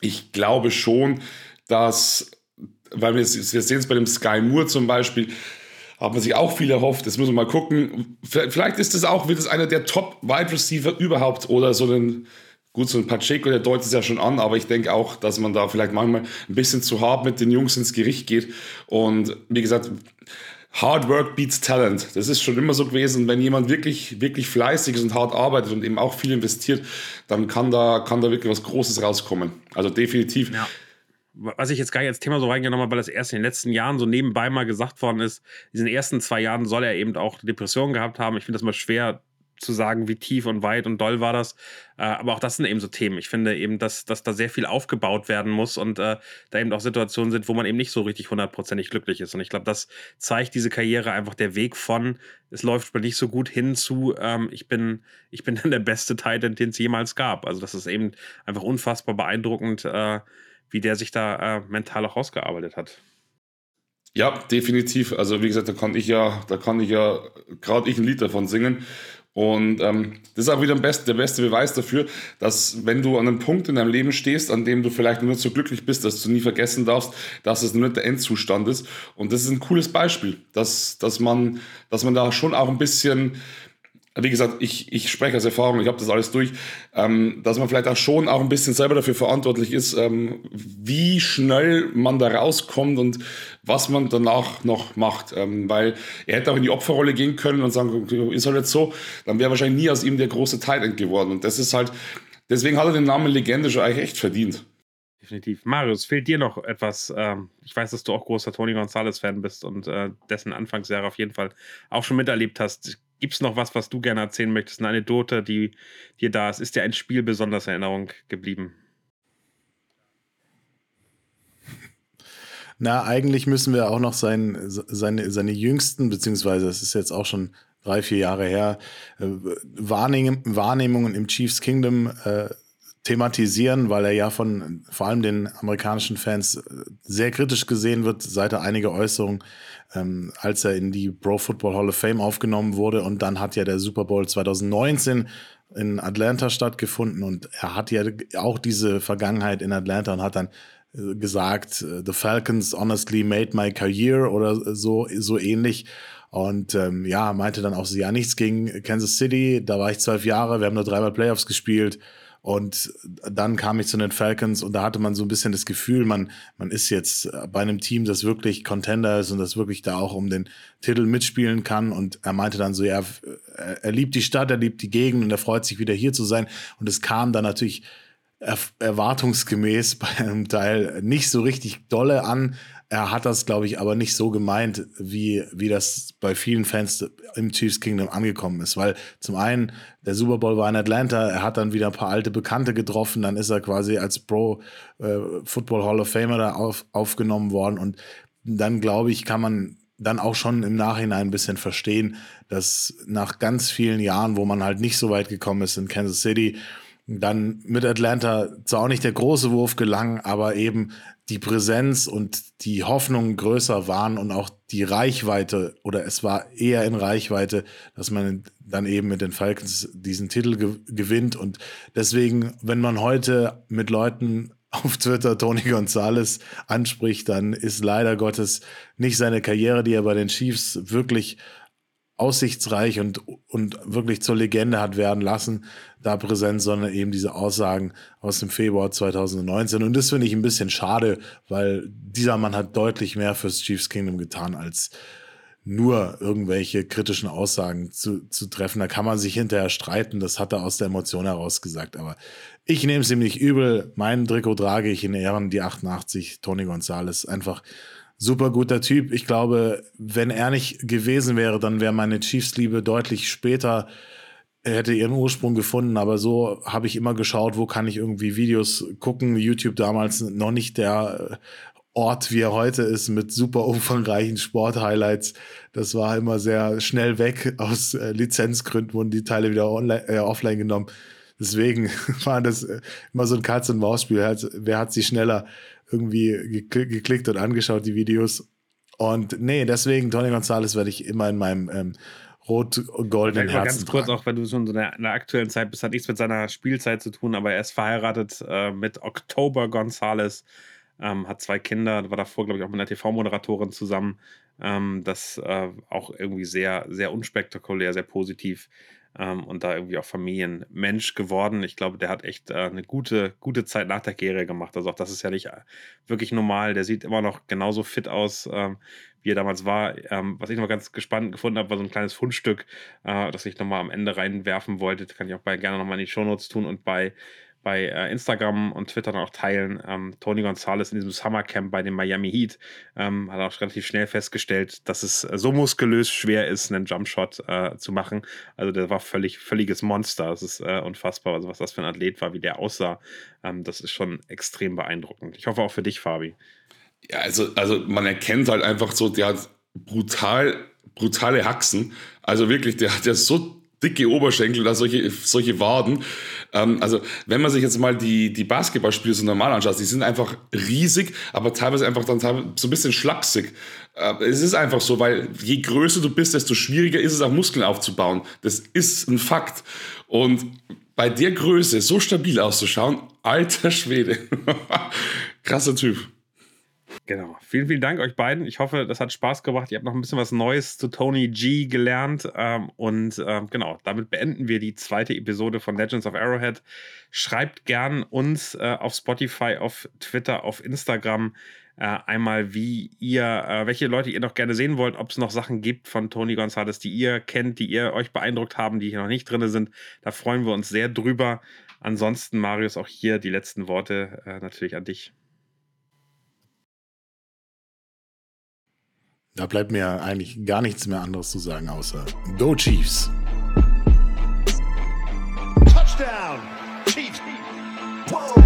ich glaube schon, dass, weil wir, wir sehen es bei dem Sky Moore zum Beispiel, hat man sich auch viel erhofft. Jetzt müssen wir mal gucken. Vielleicht ist es auch, wird es einer der Top-Wide Receiver überhaupt oder so ein, gut, so ein Pacheco, der deutet es ja schon an, aber ich denke auch, dass man da vielleicht manchmal ein bisschen zu hart mit den Jungs ins Gericht geht. Und wie gesagt, Hard Work beats Talent. Das ist schon immer so gewesen. Wenn jemand wirklich, wirklich fleißig ist und hart arbeitet und eben auch viel investiert, dann kann da, kann da wirklich was Großes rauskommen. Also definitiv. Ja
was ich jetzt gar nicht als Thema so reingenommen habe, weil das erst in den letzten Jahren so nebenbei mal gesagt worden ist, in diesen ersten zwei Jahren soll er eben auch Depressionen gehabt haben. Ich finde das mal schwer zu sagen, wie tief und weit und doll war das. Äh, aber auch das sind eben so Themen. Ich finde eben, dass, dass da sehr viel aufgebaut werden muss und äh, da eben auch Situationen sind, wo man eben nicht so richtig hundertprozentig glücklich ist. Und ich glaube, das zeigt diese Karriere einfach der Weg von, es läuft mir nicht so gut hin zu, ähm, ich bin, ich bin dann der beste Titan, den es jemals gab. Also das ist eben einfach unfassbar beeindruckend. Äh, wie der sich da äh, mental auch rausgearbeitet hat.
Ja, definitiv. Also wie gesagt, da kann ich ja, da kann ich ja gerade ich ein Lied davon singen. Und ähm, das ist auch wieder best, der beste Beweis dafür, dass wenn du an einem Punkt in deinem Leben stehst, an dem du vielleicht nur so glücklich bist, dass du nie vergessen darfst, dass es nur nicht der Endzustand ist. Und das ist ein cooles Beispiel, dass, dass, man, dass man da schon auch ein bisschen wie gesagt, ich, ich spreche aus Erfahrung, ich habe das alles durch, ähm, dass man vielleicht auch schon auch ein bisschen selber dafür verantwortlich ist, ähm, wie schnell man da rauskommt und was man danach noch macht. Ähm, weil er hätte auch in die Opferrolle gehen können und sagen, ist halt jetzt so, dann wäre wahrscheinlich nie aus ihm der große Tight geworden. Und das ist halt, deswegen hat er den Namen Legende schon eigentlich echt verdient.
Definitiv. Marius, fehlt dir noch etwas? Ähm, ich weiß, dass du auch großer Tony Gonzalez-Fan bist und äh, dessen Anfangsjahre auf jeden Fall auch schon miterlebt hast Gibt es noch was, was du gerne erzählen möchtest? Eine Anekdote, die dir da ist? Ist dir ein Spiel besonders in Erinnerung geblieben?
Na, eigentlich müssen wir auch noch sein, seine, seine jüngsten, beziehungsweise es ist jetzt auch schon drei, vier Jahre her, äh, Wahrnehmungen im Chiefs Kingdom äh, thematisieren, weil er ja von vor allem den amerikanischen Fans äh, sehr kritisch gesehen wird, seit er einige Äußerungen, ähm, als er in die Pro Football Hall of Fame aufgenommen wurde. Und dann hat ja der Super Bowl 2019 in Atlanta stattgefunden und er hat ja auch diese Vergangenheit in Atlanta und hat dann äh, gesagt, äh, The Falcons honestly made my career oder so, so ähnlich. Und ähm, ja, meinte dann auch so, ja, nichts gegen Kansas City, da war ich zwölf Jahre, wir haben nur dreimal Playoffs gespielt Und dann kam ich zu den Falcons und da hatte man so ein bisschen das Gefühl, man, man ist jetzt bei einem Team, das wirklich Contender ist und das wirklich da auch um den Titel mitspielen kann. Und er meinte dann so, ja, er liebt die Stadt, er liebt die Gegend und er freut sich wieder hier zu sein. Und es kam dann natürlich erwartungsgemäß bei einem Teil nicht so richtig dolle an. Er hat das, glaube ich, aber nicht so gemeint, wie, wie das bei vielen Fans im Chiefs Kingdom angekommen ist. Weil zum einen, der Super Bowl war in Atlanta, er hat dann wieder ein paar alte Bekannte getroffen, dann ist er quasi als Pro äh, Football Hall of Famer da auf, aufgenommen worden. Und dann, glaube ich, kann man dann auch schon im Nachhinein ein bisschen verstehen, dass nach ganz vielen Jahren, wo man halt nicht so weit gekommen ist in Kansas City, dann mit Atlanta zwar auch nicht der große Wurf gelang, aber eben die Präsenz und die Hoffnung größer waren und auch die Reichweite oder es war eher in Reichweite, dass man dann eben mit den Falcons diesen Titel ge gewinnt. Und deswegen, wenn man heute mit Leuten auf Twitter Tony Gonzalez anspricht, dann ist leider Gottes nicht seine Karriere, die er bei den Chiefs wirklich aussichtsreich und, und wirklich zur Legende hat werden lassen, da präsent, sondern eben diese Aussagen aus dem Februar 2019. Und das finde ich ein bisschen schade, weil dieser Mann hat deutlich mehr fürs Chiefs Kingdom getan, als nur irgendwelche kritischen Aussagen zu, zu treffen. Da kann man sich hinterher streiten, das hat er aus der Emotion heraus gesagt. Aber ich nehme es ihm nicht übel. Mein Trikot trage ich in Ehren, die 88, Tony Gonzalez. Einfach super guter Typ. Ich glaube, wenn er nicht gewesen wäre, dann wäre meine Chiefs-Liebe deutlich später hätte ihren Ursprung gefunden, aber so habe ich immer geschaut, wo kann ich irgendwie Videos gucken. YouTube damals noch nicht der Ort, wie er heute ist, mit super umfangreichen Sport-Highlights. Das war immer sehr schnell weg. Aus äh, Lizenzgründen wurden die Teile wieder online, äh, offline genommen. Deswegen war das äh, immer so ein Katz-und-Maus-Spiel. Wer hat sie schneller irgendwie geklickt und angeschaut, die Videos. Und nee, deswegen, Tony Gonzalez werde ich immer in meinem ähm, rot-goldenen Herzen
ganz kurz, auch wenn du schon so in der, aktuellen Zeit bist, hat nichts mit seiner Spielzeit zu tun, aber er ist verheiratet äh, mit Oktober Gonzalez, ähm, hat zwei Kinder, war davor, glaube ich, auch mit einer TV-Moderatorin zusammen. Ähm, das äh, auch irgendwie sehr, sehr unspektakulär, sehr positiv ähm, und da irgendwie auch Familienmensch geworden. Ich glaube, der hat echt äh, eine gute, gute Zeit nach der Karriere gemacht. Also auch das ist ja nicht äh, wirklich normal. Der sieht immer noch genauso fit aus, ähm, wie er damals war. Ähm, was ich noch ganz gespannt gefunden habe, war so ein kleines Fundstück, äh, das ich nochmal am Ende reinwerfen wollte. Das kann ich auch bei, gerne nochmal in die Shownotes tun und bei bei äh, Instagram und Twitter dann auch teilen. Ähm, Tony Gonzalez in diesem Summercamp bei den Miami Heat ähm, hat auch relativ schnell festgestellt, dass es so muskulös schwer ist, einen Jumpshot äh, zu machen. Also der war völlig, völliges Monster. Das ist äh, unfassbar, also was das für ein Athlet war, wie der aussah. Ähm, das ist schon extrem beeindruckend. Ich hoffe auch für dich, Fabi.
Ja, also, also man erkennt halt einfach so, der hat brutal, brutale Haxen. Also wirklich, der hat ja so dicke Oberschenkel oder solche, solche Waden. Ähm, also, wenn man sich jetzt mal die, die Basketballspiele so normal anschaut, die sind einfach riesig, aber teilweise einfach dann teilweise so ein bisschen schlapsig. Äh, es ist einfach so, weil je größer du bist, desto schwieriger ist es auch Muskeln aufzubauen. Das ist ein Fakt. Und bei der Größe so stabil auszuschauen, alter Schwede. Krasser Typ.
Genau. Vielen, vielen Dank euch beiden. Ich hoffe, das hat Spaß gemacht. Ihr habt noch ein bisschen was Neues zu Tony G gelernt. Ähm, und ähm, genau, damit beenden wir die zweite Episode von Legends of Arrowhead. Schreibt gern uns äh, auf Spotify, auf Twitter, auf Instagram äh, einmal, wie ihr, äh, welche Leute ihr noch gerne sehen wollt, ob es noch Sachen gibt von Tony Gonzalez, die ihr kennt, die ihr euch beeindruckt haben, die hier noch nicht drin sind. Da freuen wir uns sehr drüber. Ansonsten, Marius, auch hier die letzten Worte äh, natürlich an dich.
Da bleibt mir eigentlich gar nichts mehr anderes zu sagen, außer Go Chiefs! Touchdown! Chiefs! Whoa!